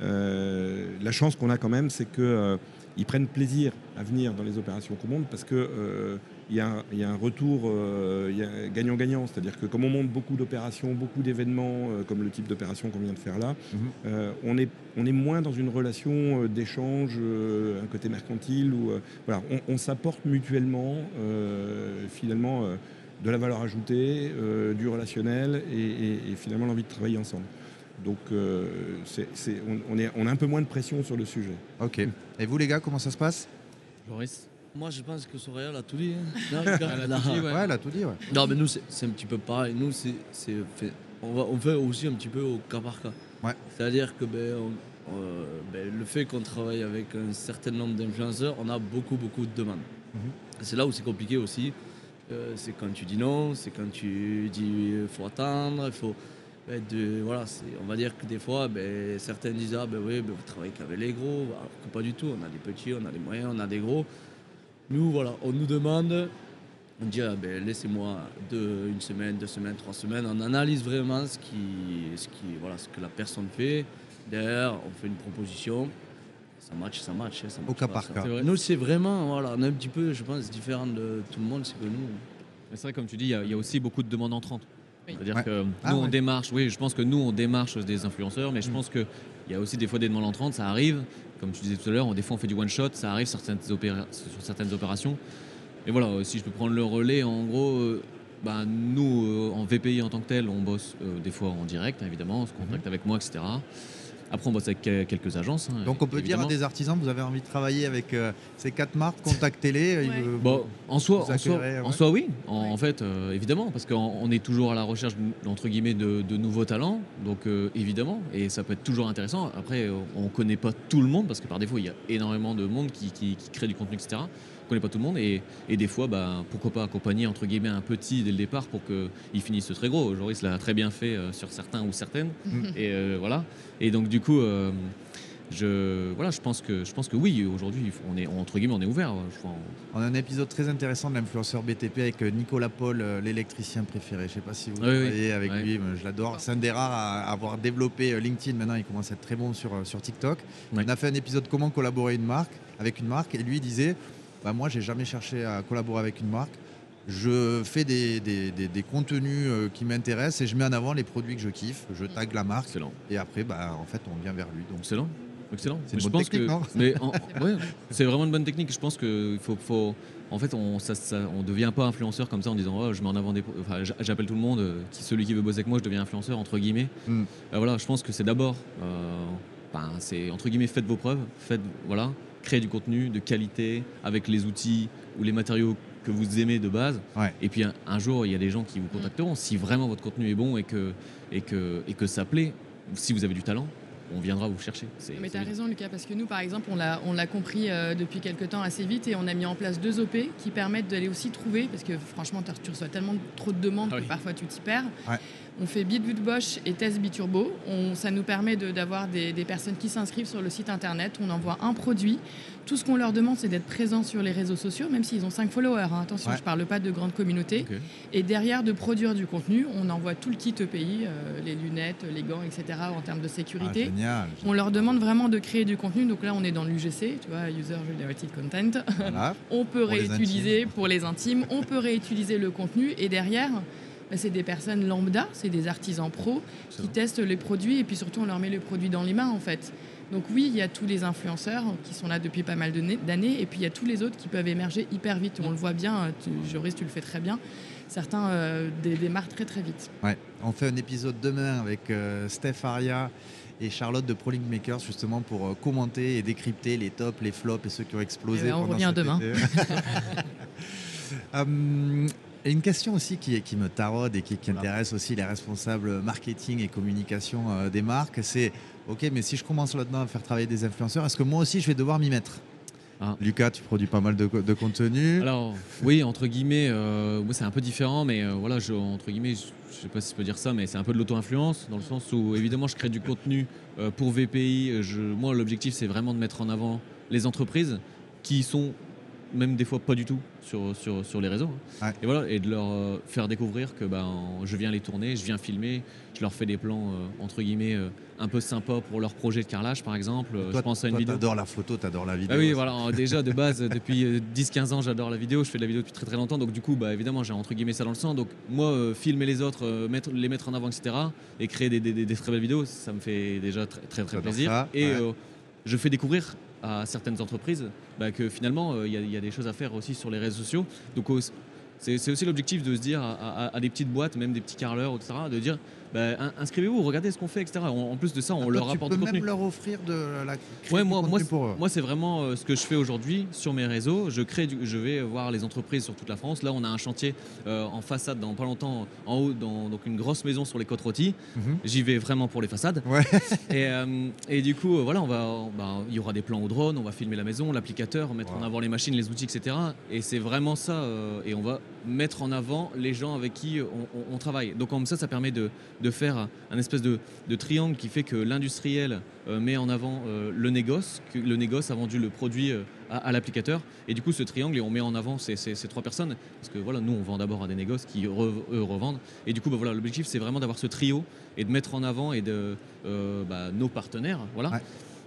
la chance qu'on a quand même, c'est qu'ils prennent plaisir à venir dans les opérations qu'on parce que il y, a un, retour euh, gagnant-gagnant. C'est-à-dire que comme on monte beaucoup d'opérations, beaucoup d'événements, euh, comme le type d'opération qu'on vient de faire là, mhm. euh, on, est, on est moins dans une relation d'échange, un côté mercantile. Où, voilà, on, s'apporte mutuellement, finalement, de la valeur ajoutée, du relationnel et, finalement l'envie de travailler ensemble. Donc on, on, est, on a un peu moins de pression sur le sujet. Ok. Et vous les gars, comment ça se passe? Joris moi, je pense que Soraya l'a tout dit. Hein. Non, elle, a tout dit, ouais. elle a tout dit. Ouais. Non, mais nous, c'est un petit peu pareil. Nous, c'est, fait, on, va, on fait aussi un petit peu au cas par cas. Ouais. C'est-à-dire que ben, euh, ben, le fait qu'on travaille avec un certain nombre d'influenceurs, on a beaucoup, beaucoup de demandes. Mhm. C'est là où c'est compliqué aussi. Euh, c'est quand tu dis non, c'est quand tu dis il faut attendre, il faut. Ben, de, voilà, on va dire que des fois, ben, certains disent ah ben oui, ben, vous travaillez qu'avec les gros, alors que pas du tout. On a des petits, on a des moyens, on a des gros. Nous, voilà, on nous demande, on dit ah, ben, laissez-moi une semaine, deux semaines, trois semaines. On analyse vraiment ce, qui, ce, qui, voilà, ce que la personne fait. Derrière, on fait une proposition. Ça match, ça match. Ça Au cas par cas. Nous, c'est vraiment, voilà, on est un petit peu, je pense, différent de tout le monde. C'est que nous. C'est vrai, comme tu dis, il y, a aussi beaucoup de demandes entrantes. C'est-à-dire que ah nous, on démarche, oui, je pense que nous, on démarche des influenceurs, mais je mm. pense qu'il y a aussi des fois des demandes entrantes, ça arrive. Comme tu disais tout à l'heure, des fois on fait du one-shot, ça arrive sur certaines, sur certaines opérations. Et voilà, si je peux prendre le relais, en gros, euh, bah, nous, euh, en VPI en tant que tel, on bosse euh, des fois en direct, évidemment, on se contacte mm. avec moi, etc. Après, on bosse avec quelques agences. Hein, Donc, on peut dire à des artisans, vous avez envie de travailler avec euh, ces quatre marques, contactez-les. Bon, en soi, en soi, oui. En, fait, euh, évidemment, parce qu'on est toujours à la recherche entre guillemets de, nouveaux talents. Donc, euh, évidemment, et ça peut être toujours intéressant. Après, on ne connaît pas tout le monde parce que par défaut, il y a énormément de monde qui, qui crée du contenu, etc connaît pas tout le monde et, des fois, bah, pourquoi pas accompagner entre guillemets un petit dès le départ pour qu'il finisse très gros. Joris l'a très bien fait euh, sur certains ou certaines mm. et euh, voilà. Et donc du coup. Euh, je, voilà, je pense que, je pense que oui, aujourd'hui, on est, entre guillemets, on est ouvert. On a un épisode très intéressant de l'influenceur BTP avec Nicolas Paul, l'électricien préféré. Je ne sais pas si vous voyez avec lui, je l'adore. C'est un des rares à avoir développé LinkedIn. Maintenant, il commence à être très bon sur, sur TikTok. On a fait un épisode comment collaborer une marque, avec une marque et lui disait bah, moi, j'ai jamais cherché à collaborer avec une marque. Je fais des, contenus euh, qui m'intéressent et je mets en avant les produits que je kiffe. Je tag la marque. Excellent. Et après, bah, en fait, on vient vers lui. Donc... Excellent. Excellent. C'est une bonne technique, mais (laughs) c'est vraiment une bonne technique. Je pense qu'il faut, faut, en fait, on ne devient pas influenceur comme ça en disant oh, je mets en avant des, enfin, j'appelle tout le monde, euh, celui qui veut bosser avec moi, je deviens influenceur entre guillemets. Hmm. Euh, voilà, je pense que c'est d'abord, c'est entre guillemets, faites vos preuves, faites voilà, créer du contenu de qualité avec les outils ou les matériaux que vous aimez de base. Et puis un, jour, il y a des gens qui vous contacteront. Si vraiment votre contenu est bon et que, et que, et que ça plaît, si vous avez du talent, on viendra vous chercher. Mais tu as raison, Lucas, parce que nous, par exemple, on l'a compris euh, depuis quelques temps assez vite et on a mis en place deux OP qui permettent d'aller aussi trouver, parce que franchement, tu reçois tellement trop de demandes ah que parfois tu t'y perds. On fait Bitboot Bosch et Test Biturbo. On, ça nous permet d'avoir des, personnes qui s'inscrivent sur le site internet. On envoie un produit. Tout ce qu'on leur demande, c'est d'être présent sur les réseaux sociaux, même s'ils ont 5 followers. Hein. Attention, je ne parle pas de grande communauté. Et derrière, de produire du contenu. On envoie tout le kit EPI, euh, les lunettes, les gants, etc. en termes de sécurité. Ah, on leur demande vraiment de créer du contenu. Donc là, on est dans l'UGC, tu vois, User Generated Content. (laughs) on peut réutiliser pour les intimes. On peut réutiliser le contenu. Et derrière, bah, c'est des personnes lambda, c'est des artisans pros qui testent les produits et puis surtout on leur met le produit dans les mains en fait. Donc oui, il y a tous les influenceurs qui sont là depuis pas mal d'années et puis il y a tous les autres qui peuvent émerger hyper vite. On le voit bien, tu, Joris, tu le fais très bien. Certains euh, démarrent très très vite. Ouais. On fait un épisode demain avec euh, Steph Aria et Charlotte de ProLink Makers justement pour euh, commenter et décrypter les tops, les flops et ceux qui ont explosé. Eh ben, on revient demain. (laughs) Et une question aussi qui, qui me taraude et qui, intéresse aussi les responsables marketing et communication euh, des marques, c'est ok, mais si je commence là-dedans à faire travailler des influenceurs, est-ce que moi aussi je vais devoir m'y mettre ah. Lucas, tu produis pas mal de, contenu. Alors, oui, entre guillemets, euh, c'est un peu différent, mais euh, voilà, je, entre guillemets, je, ne sais pas si je peux dire ça, mais c'est un peu de l'auto-influence, dans le sens où, évidemment, je crée du contenu pour VPI. Je, moi, l'objectif, c'est vraiment de mettre en avant les entreprises qui sont même des fois pas du tout sur, sur, sur les réseaux. Hein. Et voilà, et de leur euh, faire découvrir que ben, je viens les tourner, je viens filmer, je leur fais des plans euh, entre guillemets euh, un peu sympas pour leur projet de carrelage par exemple. Toi, je pense à une vidéo. T'adores la photo, t'adores la vidéo. Ah oui, voilà, déjà de base, (laughs) depuis 10-15 ans, j'adore la vidéo, je fais de la vidéo depuis très très longtemps, donc du coup, bah, évidemment, j'ai entre guillemets ça dans le sang. Donc moi, filmer les autres, mettre, les mettre en avant, etc., et créer des, des, des, très belles vidéos, ça me fait déjà très très, très plaisir. et je fais découvrir à certaines entreprises bah, que finalement, euh, il y, a des choses à faire aussi sur les réseaux sociaux. Donc, c'est aussi l'objectif de se dire à, des petites boîtes, même des petits carleurs, etc., de dire bah, inscrivez-vous, regardez ce qu'on fait, etc. En, plus de ça, on leur apporte du contenu. même leur offrir de la ouais, moi, moi, moi c'est vraiment euh, ce que je fais aujourd'hui sur mes réseaux. Je crée, je vais voir les entreprises sur toute la France. Là, on a un chantier euh, en façade dans pas longtemps, en haut, dans donc une grosse maison sur les côtes rôties. Mhm. J'y vais vraiment pour les façades. Ouais. (laughs) et, euh, et, du coup, voilà, on va, bah, il y aura des plans au drone, on va filmer la maison, l'applicateur, mettre en avant les machines, les outils, etc. Et c'est vraiment ça. et on va mettre en avant les gens avec qui on, travaille. Donc comme ça, ça permet de, de faire un espèce de, triangle qui fait que l'industriel euh, met en avant euh, le négoce, que le négoce a vendu le produit euh, à, l'applicateur. Et du coup, ce triangle, et on met en avant ces, trois personnes, parce que voilà, nous, on vend d'abord à des négoces qui eux revendent. Et du coup, bah, voilà, l'objectif, c'est vraiment d'avoir ce trio et de mettre en avant et de, bah, nos partenaires. Voilà.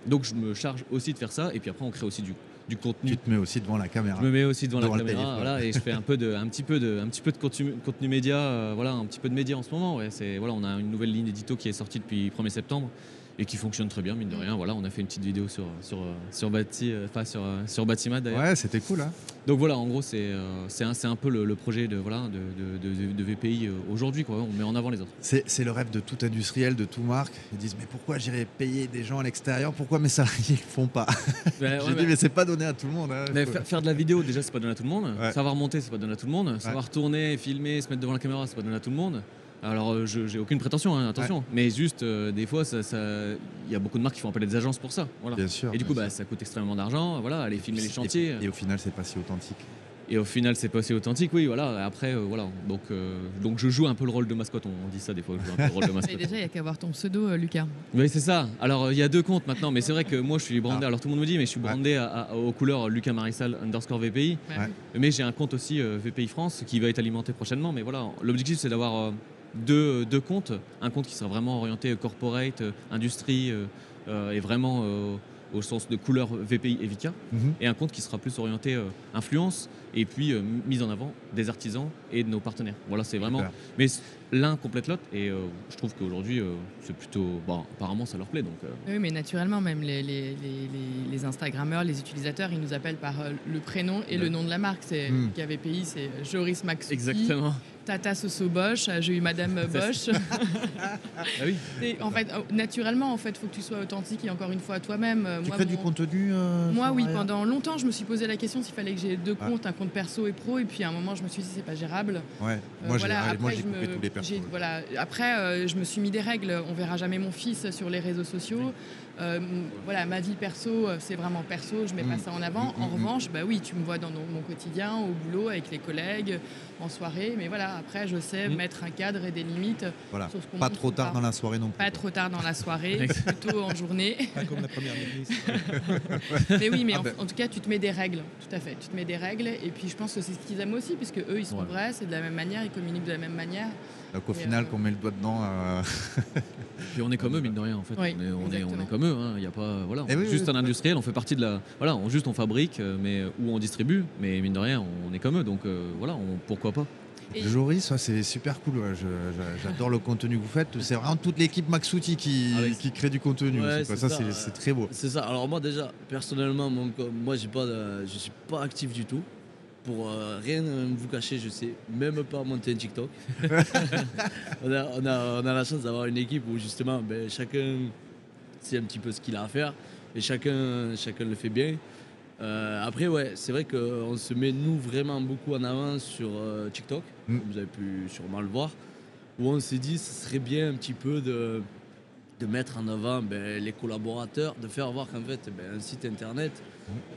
Donc, je me charge aussi de faire ça. Et puis après, on crée aussi du, du contenu. Tu te mets aussi devant la caméra. Je me mets aussi devant, la caméra, voilà, et je fais un peu de, (laughs) un petit peu de, un petit peu de contenu, contenu média, voilà, un petit peu de média en ce moment. Ouais, c'est, voilà, on a une nouvelle ligne édito qui est sortie depuis 1er septembre et qui fonctionne très bien, mine de rien. Voilà, on a fait une petite vidéo sur, sur, sur, Bati, enfin, sur, sur Batimat d'ailleurs. Ouais, c'était cool. Hein Donc voilà, en gros, c'est c'est un, un, peu le, projet de, voilà, de, de, de VPI aujourd'hui. Quoi. On met en avant les autres. C'est le rêve de tout industriel, de tout marque. Ils disent Mais pourquoi j'irais payer des gens à l'extérieur? Pourquoi mes salariés ne font pas? Ben, (laughs) J'ai dit Mais c'est pas donné à tout le monde. Hein, mais faire, de la vidéo, déjà, c'est pas donné à tout le monde. Savoir monter, c'est pas donné à tout le monde. Savoir tourner, filmer, se mettre devant la caméra, c'est pas donné à tout le monde. Alors, euh, je j'ai aucune prétention, hein, attention. Mais juste, euh, des fois, il y a beaucoup de marques qui font appel à des agences pour ça. Voilà. Bien sûr. Et du coup, bah, ça coûte extrêmement d'argent. Voilà, aller filmer les chantiers. Et, au final, c'est pas si authentique. Et au final, c'est pas si authentique, oui, voilà. Après, euh, voilà. Donc, donc, je joue un peu le rôle de mascotte. On dit ça des fois, je joue un peu le rôle de (laughs) mascotte. Et déjà, il n'y a qu'à voir ton pseudo, Lucas. Oui, c'est ça. Alors, il y a deux comptes maintenant, mais c'est vrai que moi, je suis brandé. Ah. Alors, tout le monde me dit, mais je suis brandé aux couleurs Lucas Marissal underscore VPI. Mais j'ai un compte aussi VPI France qui va être alimenté prochainement. Mais voilà, l'objectif, c'est d'avoir deux, deux, comptes. Un compte qui sera vraiment orienté corporate, euh, industrie euh, et vraiment euh, au sens de couleur VPI et Vika, mhm. et un compte qui sera plus orienté influence et puis mise en avant des artisans et de nos partenaires. Voilà, c'est vraiment. Mais l'un complète l'autre et je trouve qu'aujourd'hui c'est plutôt. Bon, apparemment ça leur plaît donc. Oui, mais naturellement, même les, les, les, Instagrammeurs, les utilisateurs, ils nous appellent par le prénom et le nom de la marque. C'est mm. KVPI, c'est Joris Max. Exactement. Tata Soso Bosch, euh, j'ai eu Madame (laughs) Bosch. (laughs) ah oui. en fait, oh, naturellement, en fait, faut que tu sois authentique et encore une fois toi-même. Tu moi, crées du contenu euh, Moi, oui. Pendant longtemps, je me suis posé la question s'il fallait que j'ai deux comptes, un compte perso et pro. Et puis à un moment, je me suis dit c'est pas gérable. Ouais. Euh, moi, j'ai après, coupé tous les persos. Voilà. Après, je me suis mis des règles. On verra jamais mon fils sur les réseaux sociaux. Euh, voilà, ma vie perso, euh, c'est vraiment perso, je mets pas mm. ça en avant. Mm, en mm, revanche, bah oui, tu me vois dans mon quotidien, au boulot, avec les collègues, en soirée. Mais voilà, après, je sais mettre un cadre et des limites. Voilà. pas trop tard dans la soirée non plus. Pas trop tard dans la soirée, (laughs) (laughs) plutôt en journée. Pas comme la première ministre. (laughs) mais oui, mais ah ben. en, tout cas, tu te mets des règles, tout à fait. Tu te mets des règles. Et puis, je pense que c'est ce qu'ils aiment aussi, puisque eux, ils sont vrais, c'est de la même manière, ils communiquent de la même manière. Donc au final, qu'on met le doigt dedans. Euh, Puis on est comme eux, mine de rien, en fait. on, est, on, est, on, est, comme eux. Il hein. a pas, voilà, eh juste un industriel, on fait partie de la. Voilà, on, juste on fabrique, euh, mais ou on distribue, mais mine de rien, on est comme eux. Donc euh, voilà, pourquoi pas. Et... Joris, c'est super cool. J'adore le contenu que vous faites. C'est vraiment toute l'équipe Maxouti qui, ah qui crée du contenu. ça, c'est très beau. C'est ça. Alors moi déjà, personnellement, moi, j'ai pas, je suis pas actif du tout pour euh, rien vous cacher, je sais même pas monter un TikTok. (laughs) on, a, on, a, la chance d'avoir une équipe où justement ben, chacun sait un petit peu ce qu'il a à faire et chacun, chacun le fait bien. Euh, après, ouais, c'est vrai qu'on se met nous vraiment beaucoup en avant sur euh, TikTok, mm. vous avez pu sûrement le voir, où on s'est dit ce serait bien un petit peu de, de mettre en avant ben, les collaborateurs, de faire voir qu'en fait ben, un site internet,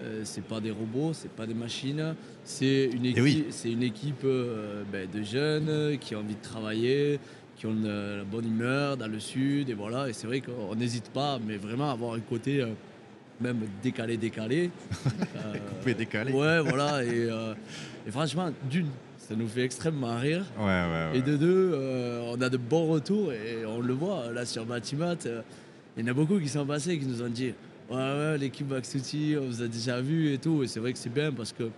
euh, c'est pas des robots, c'est pas des machines, c'est une, eh équipe, c'est une équipe euh, ben, de jeunes qui ont envie de travailler, qui ont la bonne humeur dans le sud, et voilà. Et c'est vrai qu'on n'hésite pas, mais vraiment à avoir un côté euh, même décalé, décalé. (laughs) Coupé, décalé. Ouais, voilà. Et, et franchement, d'une, ça nous fait extrêmement rire. Ouais, ouais, Et de deux, on a de bons retours et on le voit là sur Batimat. Il y en a beaucoup qui sont passés qui nous ont dit Ouais, ouais, l'équipe City, on vous a déjà vu et tout. Et c'est vrai que c'est bien parce que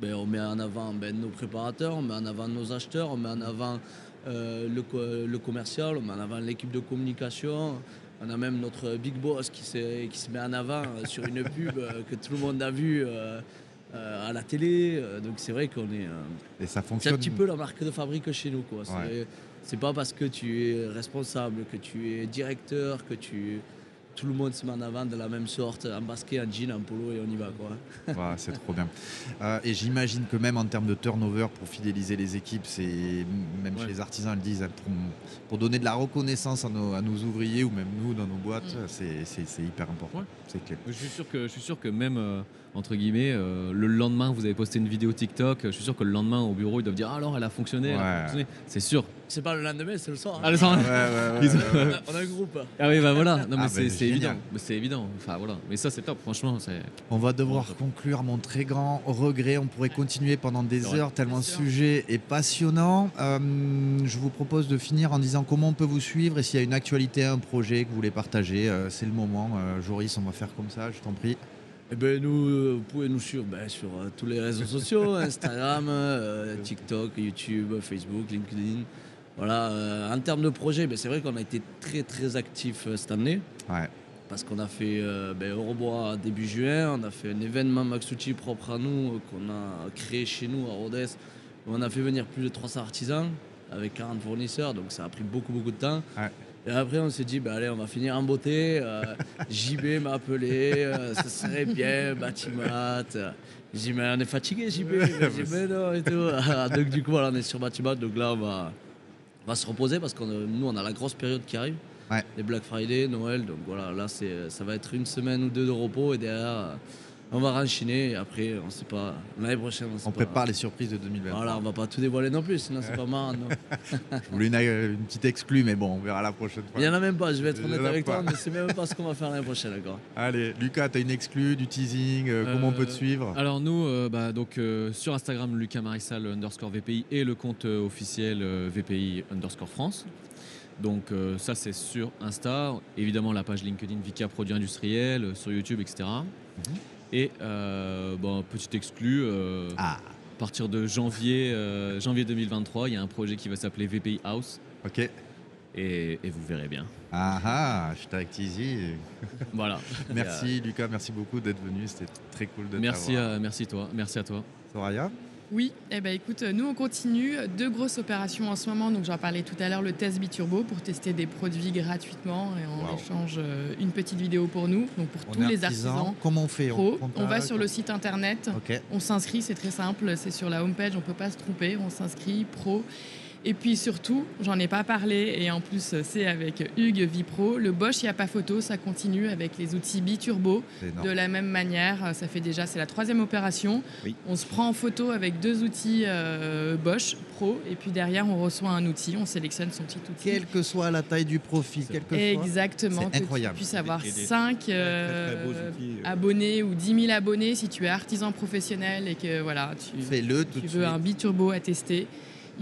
ben, on met en avant ben, nos préparateurs, on met en avant nos acheteurs, on met en avant euh, le, le, commercial, on met en avant l'équipe de communication. On a même notre big boss qui, qui se met en avant euh, sur une (laughs) pub euh, que tout le monde a vue à la télé. Donc c'est vrai qu'on est. et ça fonctionne. C'est un petit peu la marque de fabrique chez nous. Quoi. C'est pas parce que tu es responsable, que tu es directeur, que tu tout le monde se met en avant de la même sorte, en basket, en jean, en polo et on y va. Quoi. (laughs) c'est trop bien. (laughs) Euh, et j'imagine que même en termes de turnover pour fidéliser les équipes, c'est même chez les artisans, ils le disent, pour, donner de la reconnaissance à nos, à nos, ouvriers ou même nous dans nos boîtes, mm. c'est hyper important. C'est clair. Je suis sûr que, je suis sûr que même, euh, entre guillemets, euh, le lendemain, vous avez posté une vidéo TikTok, je suis sûr que le lendemain au bureau, ils doivent dire ah, alors elle a fonctionné. fonctionné. C'est sûr. C'est pas le lendemain, c'est le soir. Ah, le soir. (laughs) on, a, un groupe. Ah oui, bah voilà. Non, mais ah, c'est bah, évident. C'est évident. Enfin voilà. Mais ça, c'est top. Franchement, c'est. On va devoir conclure mon très grand regret. On pourrait continuer pendant des heures tellement le sujet est passionnant. Euh, je vous propose de finir en disant comment on peut vous suivre et s'il y a une actualité, un projet que vous voulez partager, euh, c'est le moment. Euh, Joris, on va faire comme ça. Je t'en prie. Eh ben, nous, vous pouvez nous suivre ben, sur tous les réseaux sociaux, (laughs) Instagram, TikTok, YouTube, Facebook, LinkedIn. Voilà, en termes de projet, ben, c'est vrai qu'on a été très très actifs cette année. Ouais parce qu'on a fait euh, ben, Eurobois début juin, on a fait un événement Maxucci propre à nous qu'on a créé chez nous à Rodez. Où on a fait venir plus de 300 artisans avec 40 fournisseurs, donc ça a pris beaucoup beaucoup de temps. Et après on s'est dit, ben, allez, on va finir en beauté. Euh, JB m'a appelé, euh, ça serait bien, Batimat. J'ai dit, mais on est fatigué, JB. JB non, et tout. donc du coup, voilà, on est sur Batimat, donc là on va, on va se reposer parce que nous on a la grosse période qui arrive les Black Friday, Noël. Donc voilà, là c'est, ça va être une semaine ou deux de repos et derrière on va renchiner et après on sait pas l'année prochaine. On, prépare les surprises de 2020. Voilà, on va pas tout dévoiler non plus, sinon c'est pas marrant. (laughs) je voulais une, petite exclue, mais bon, on verra la prochaine fois. Il y en a même pas, je vais être honnête avec toi, mais c'est même pas ce qu'on va faire l'année prochaine, d'accord. Allez, Lucas, tu as une exclue, du teasing, euh, comment on peut te euh, suivre? Alors nous, euh, bah, donc sur Instagram, Lucas Marissal underscore VPI et le compte officiel VPI underscore France. Donc euh, ça c'est sur Insta, évidemment la page LinkedIn Vika Produits Industriels, euh, sur YouTube, etc. Et. Euh, bon, petit exclu, ah. à partir de janvier, janvier 2023, il y a un projet qui va s'appeler VPI House. Ok. Et, vous verrez bien. Ah ah, je easy. (laughs) voilà. merci (laughs) Lucas, merci beaucoup d'être venu, c'était très cool de merci à, merci toi, merci à toi. Soraya? Oui, eh ben, écoute, nous on continue. Deux grosses opérations en ce moment. Donc j'en parlais tout à l'heure, le test Biturbo pour tester des produits gratuitement et on échange euh, une petite vidéo pour nous. Donc pour tous les artisans. Comment on fait? On, va sur le site internet. On s'inscrit, c'est très simple. C'est sur la homepage, on ne peut pas se tromper. On s'inscrit pro. Et puis surtout, j'en ai pas parlé, et en plus c'est avec Hugues Vipro, le Bosch, il n'y a pas photo, ça continue avec les outils Biturbo. De la même manière, ça fait déjà, c'est la troisième opération. On se prend en photo avec deux outils euh, Bosch Pro, et puis derrière on reçoit un outil, on sélectionne son petit outil. Quelle que soit la taille du profil, quel que Exactement, que incroyable. tu puisses avoir 5 euh, euh. abonnés ou 10 000 abonnés si tu es artisan professionnel et que voilà, tu veux un Biturbo à tester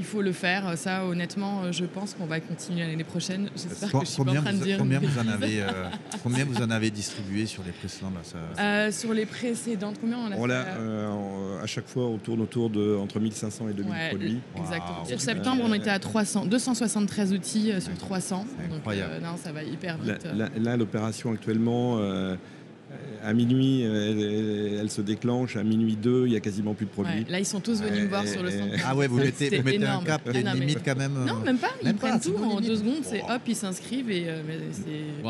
il faut le faire. Ça, honnêtement, je pense qu'on va continuer l'année prochaine. J'espère que je suis pas en train de dire. Combien vous, en avez, euh, (laughs) combien vous en avez distribué sur les précédentes euh, Sur les précédentes, combien on a on euh, À chaque fois, on tourne autour de entre 1500 et 2000 produits. Exactement. Sur septembre, on était à 300, 273 outils sur 300. incroyable. non, ça va hyper vite. Là, l'opération actuellement à minuit, elle, se déclenche. À minuit 2, il n'y a quasiment plus de produits. là, ils sont tous venus me voir sur le centre. Ah ouais, vous mettez, un cap, il y a une limite quand même. Non, même pas. Ils prennent tout en deux secondes. C'est hop, ils s'inscrivent et euh, c'est.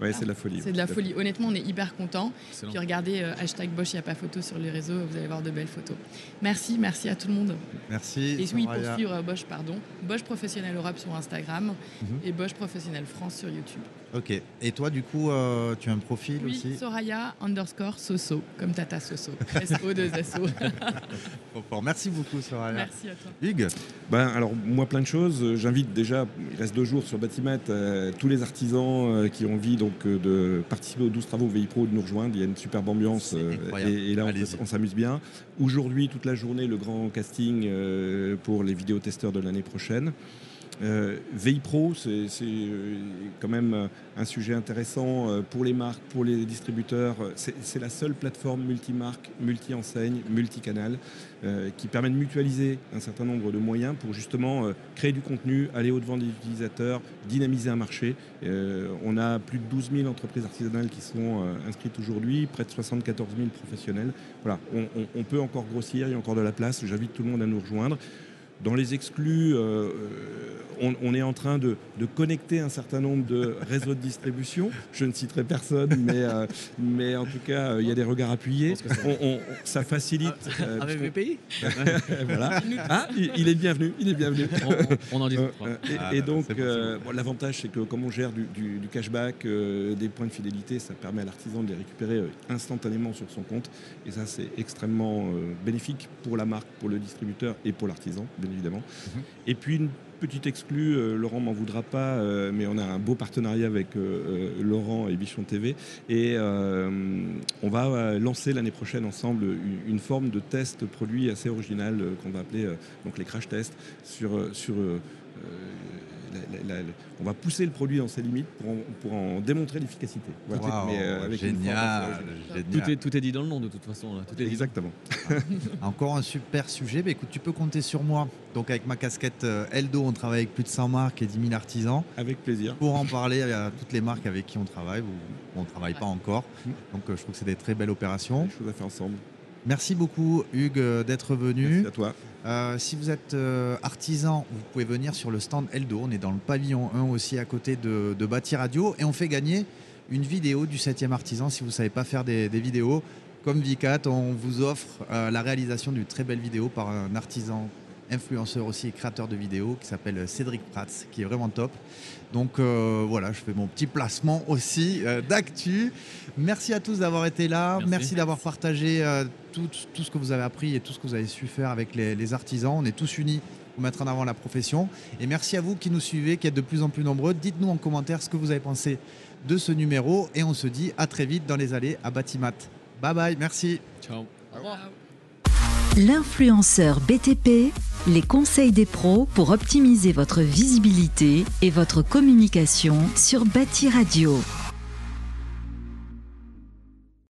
Ouais, c'est de la folie. C'est de la folie. Honnêtement, on est hyper content. Puis regardez euh, hashtag Bosch, il n'y a pas photo sur les réseaux, vous allez voir de belles photos. Merci, merci à tout le monde. Merci. Et oui, pour suivre euh, Bosch, pardon. Bosch Professionnel Europe sur Instagram mhm. et Bosch Professionnel France sur YouTube. Ok. Et toi, du coup, euh, tu as un profil oui, aussi Soraya underscore Soso, comme Tata Soso. SO 2 SO. Merci beaucoup, Soraya. Merci à toi. Hugues ben, Alors, moi, plein de choses. J'invite déjà, il reste deux jours sur Batimat, tous les artisans qui ont envie donc euh, de participer aux 12 travaux VI Pro, de nous rejoindre. Il y a une superbe ambiance euh, et, là on, s'amuse bien. Aujourd'hui, toute la journée, le grand casting euh, pour les vidéotesteurs de l'année prochaine. Euh, VI Pro, c'est euh, quand même euh, un sujet intéressant pour les marques, pour les distributeurs. C'est la seule plateforme multimarque, multi-enseigne, multicanal qui permet de mutualiser un certain nombre de moyens pour justement créer du contenu, aller au-devant des utilisateurs, dynamiser un marché. on a plus de 12 000 entreprises artisanales qui sont inscrites aujourd'hui, près de 74 000 professionnels. Voilà, on peut encore grossir, il y a encore de la place. J'invite tout le monde à nous rejoindre. Dans les exclus, euh, on, est en train de, connecter un certain nombre de réseaux de distribution. Je ne citerai personne, mais, euh, mais en tout cas, euh, il y a des regards appuyés. ça facilite. Avec VPI (laughs) Voilà. Ah, il, est bienvenu. Il est bienvenu. On, en dit. et, ah, et, donc, l'avantage, c'est que comme on gère du, du cashback, des points de fidélité, ça permet à l'artisan de les récupérer instantanément sur son compte. Et ça, c'est extrêmement bénéfique pour la marque, pour le distributeur et pour l'artisan évidemment. Mhm. Et puis une petite exclue, euh, Laurent m'en voudra pas, euh, mais on a un beau partenariat avec euh, Laurent et Bichon TV. Et on va lancer l'année prochaine ensemble une, forme de test produit assez original qu'on va appeler donc les crash tests sur, sur on va pousser le produit dans ses limites pour en, démontrer l'efficacité. génial, Tout, est, tout est dit dans le nom de toute façon. Exactement. Encore un super sujet. Mais écoute, tu peux compter sur moi. Donc avec ma casquette euh, Eldo, on travaille avec plus de 100 marques et 10 000 artisans. Avec plaisir. Pour en parler à toutes les marques avec qui on travaille ou on ne travaille pas encore. Mm. Donc euh, je trouve que c'est des très belles opérations. Des choses à faire ensemble. Merci beaucoup Hugues euh, d'être venu. Merci à toi. si vous êtes artisan, vous pouvez venir sur le stand Eldo. On est dans le pavillon 1 aussi à côté de, de Bâti Radio et on fait gagner une vidéo du 7e artisan si vous ne savez pas faire des, des vidéos. Comme Vicat, on vous offre la réalisation d'une très belle vidéo par un artisan influenceur aussi et créateur de vidéos qui s'appelle Cédric Prats, qui est vraiment top. Donc euh, voilà, je fais mon petit placement aussi euh, d'actu. Merci à tous d'avoir été là. Merci, d'avoir partagé euh, tout, tout, ce que vous avez appris et tout ce que vous avez su faire avec les, les, artisans. On est tous unis pour mettre en avant la profession. Et merci à vous qui nous suivez, qui êtes de plus en plus nombreux. Dites-nous en commentaire ce que vous avez pensé de ce numéro. Et on se dit à très vite dans les allées à Batimat. Bye bye, merci. Ciao. Au revoir. L'influenceur BTP, les conseils des pros pour optimiser votre visibilité et votre communication sur Bâti Radio.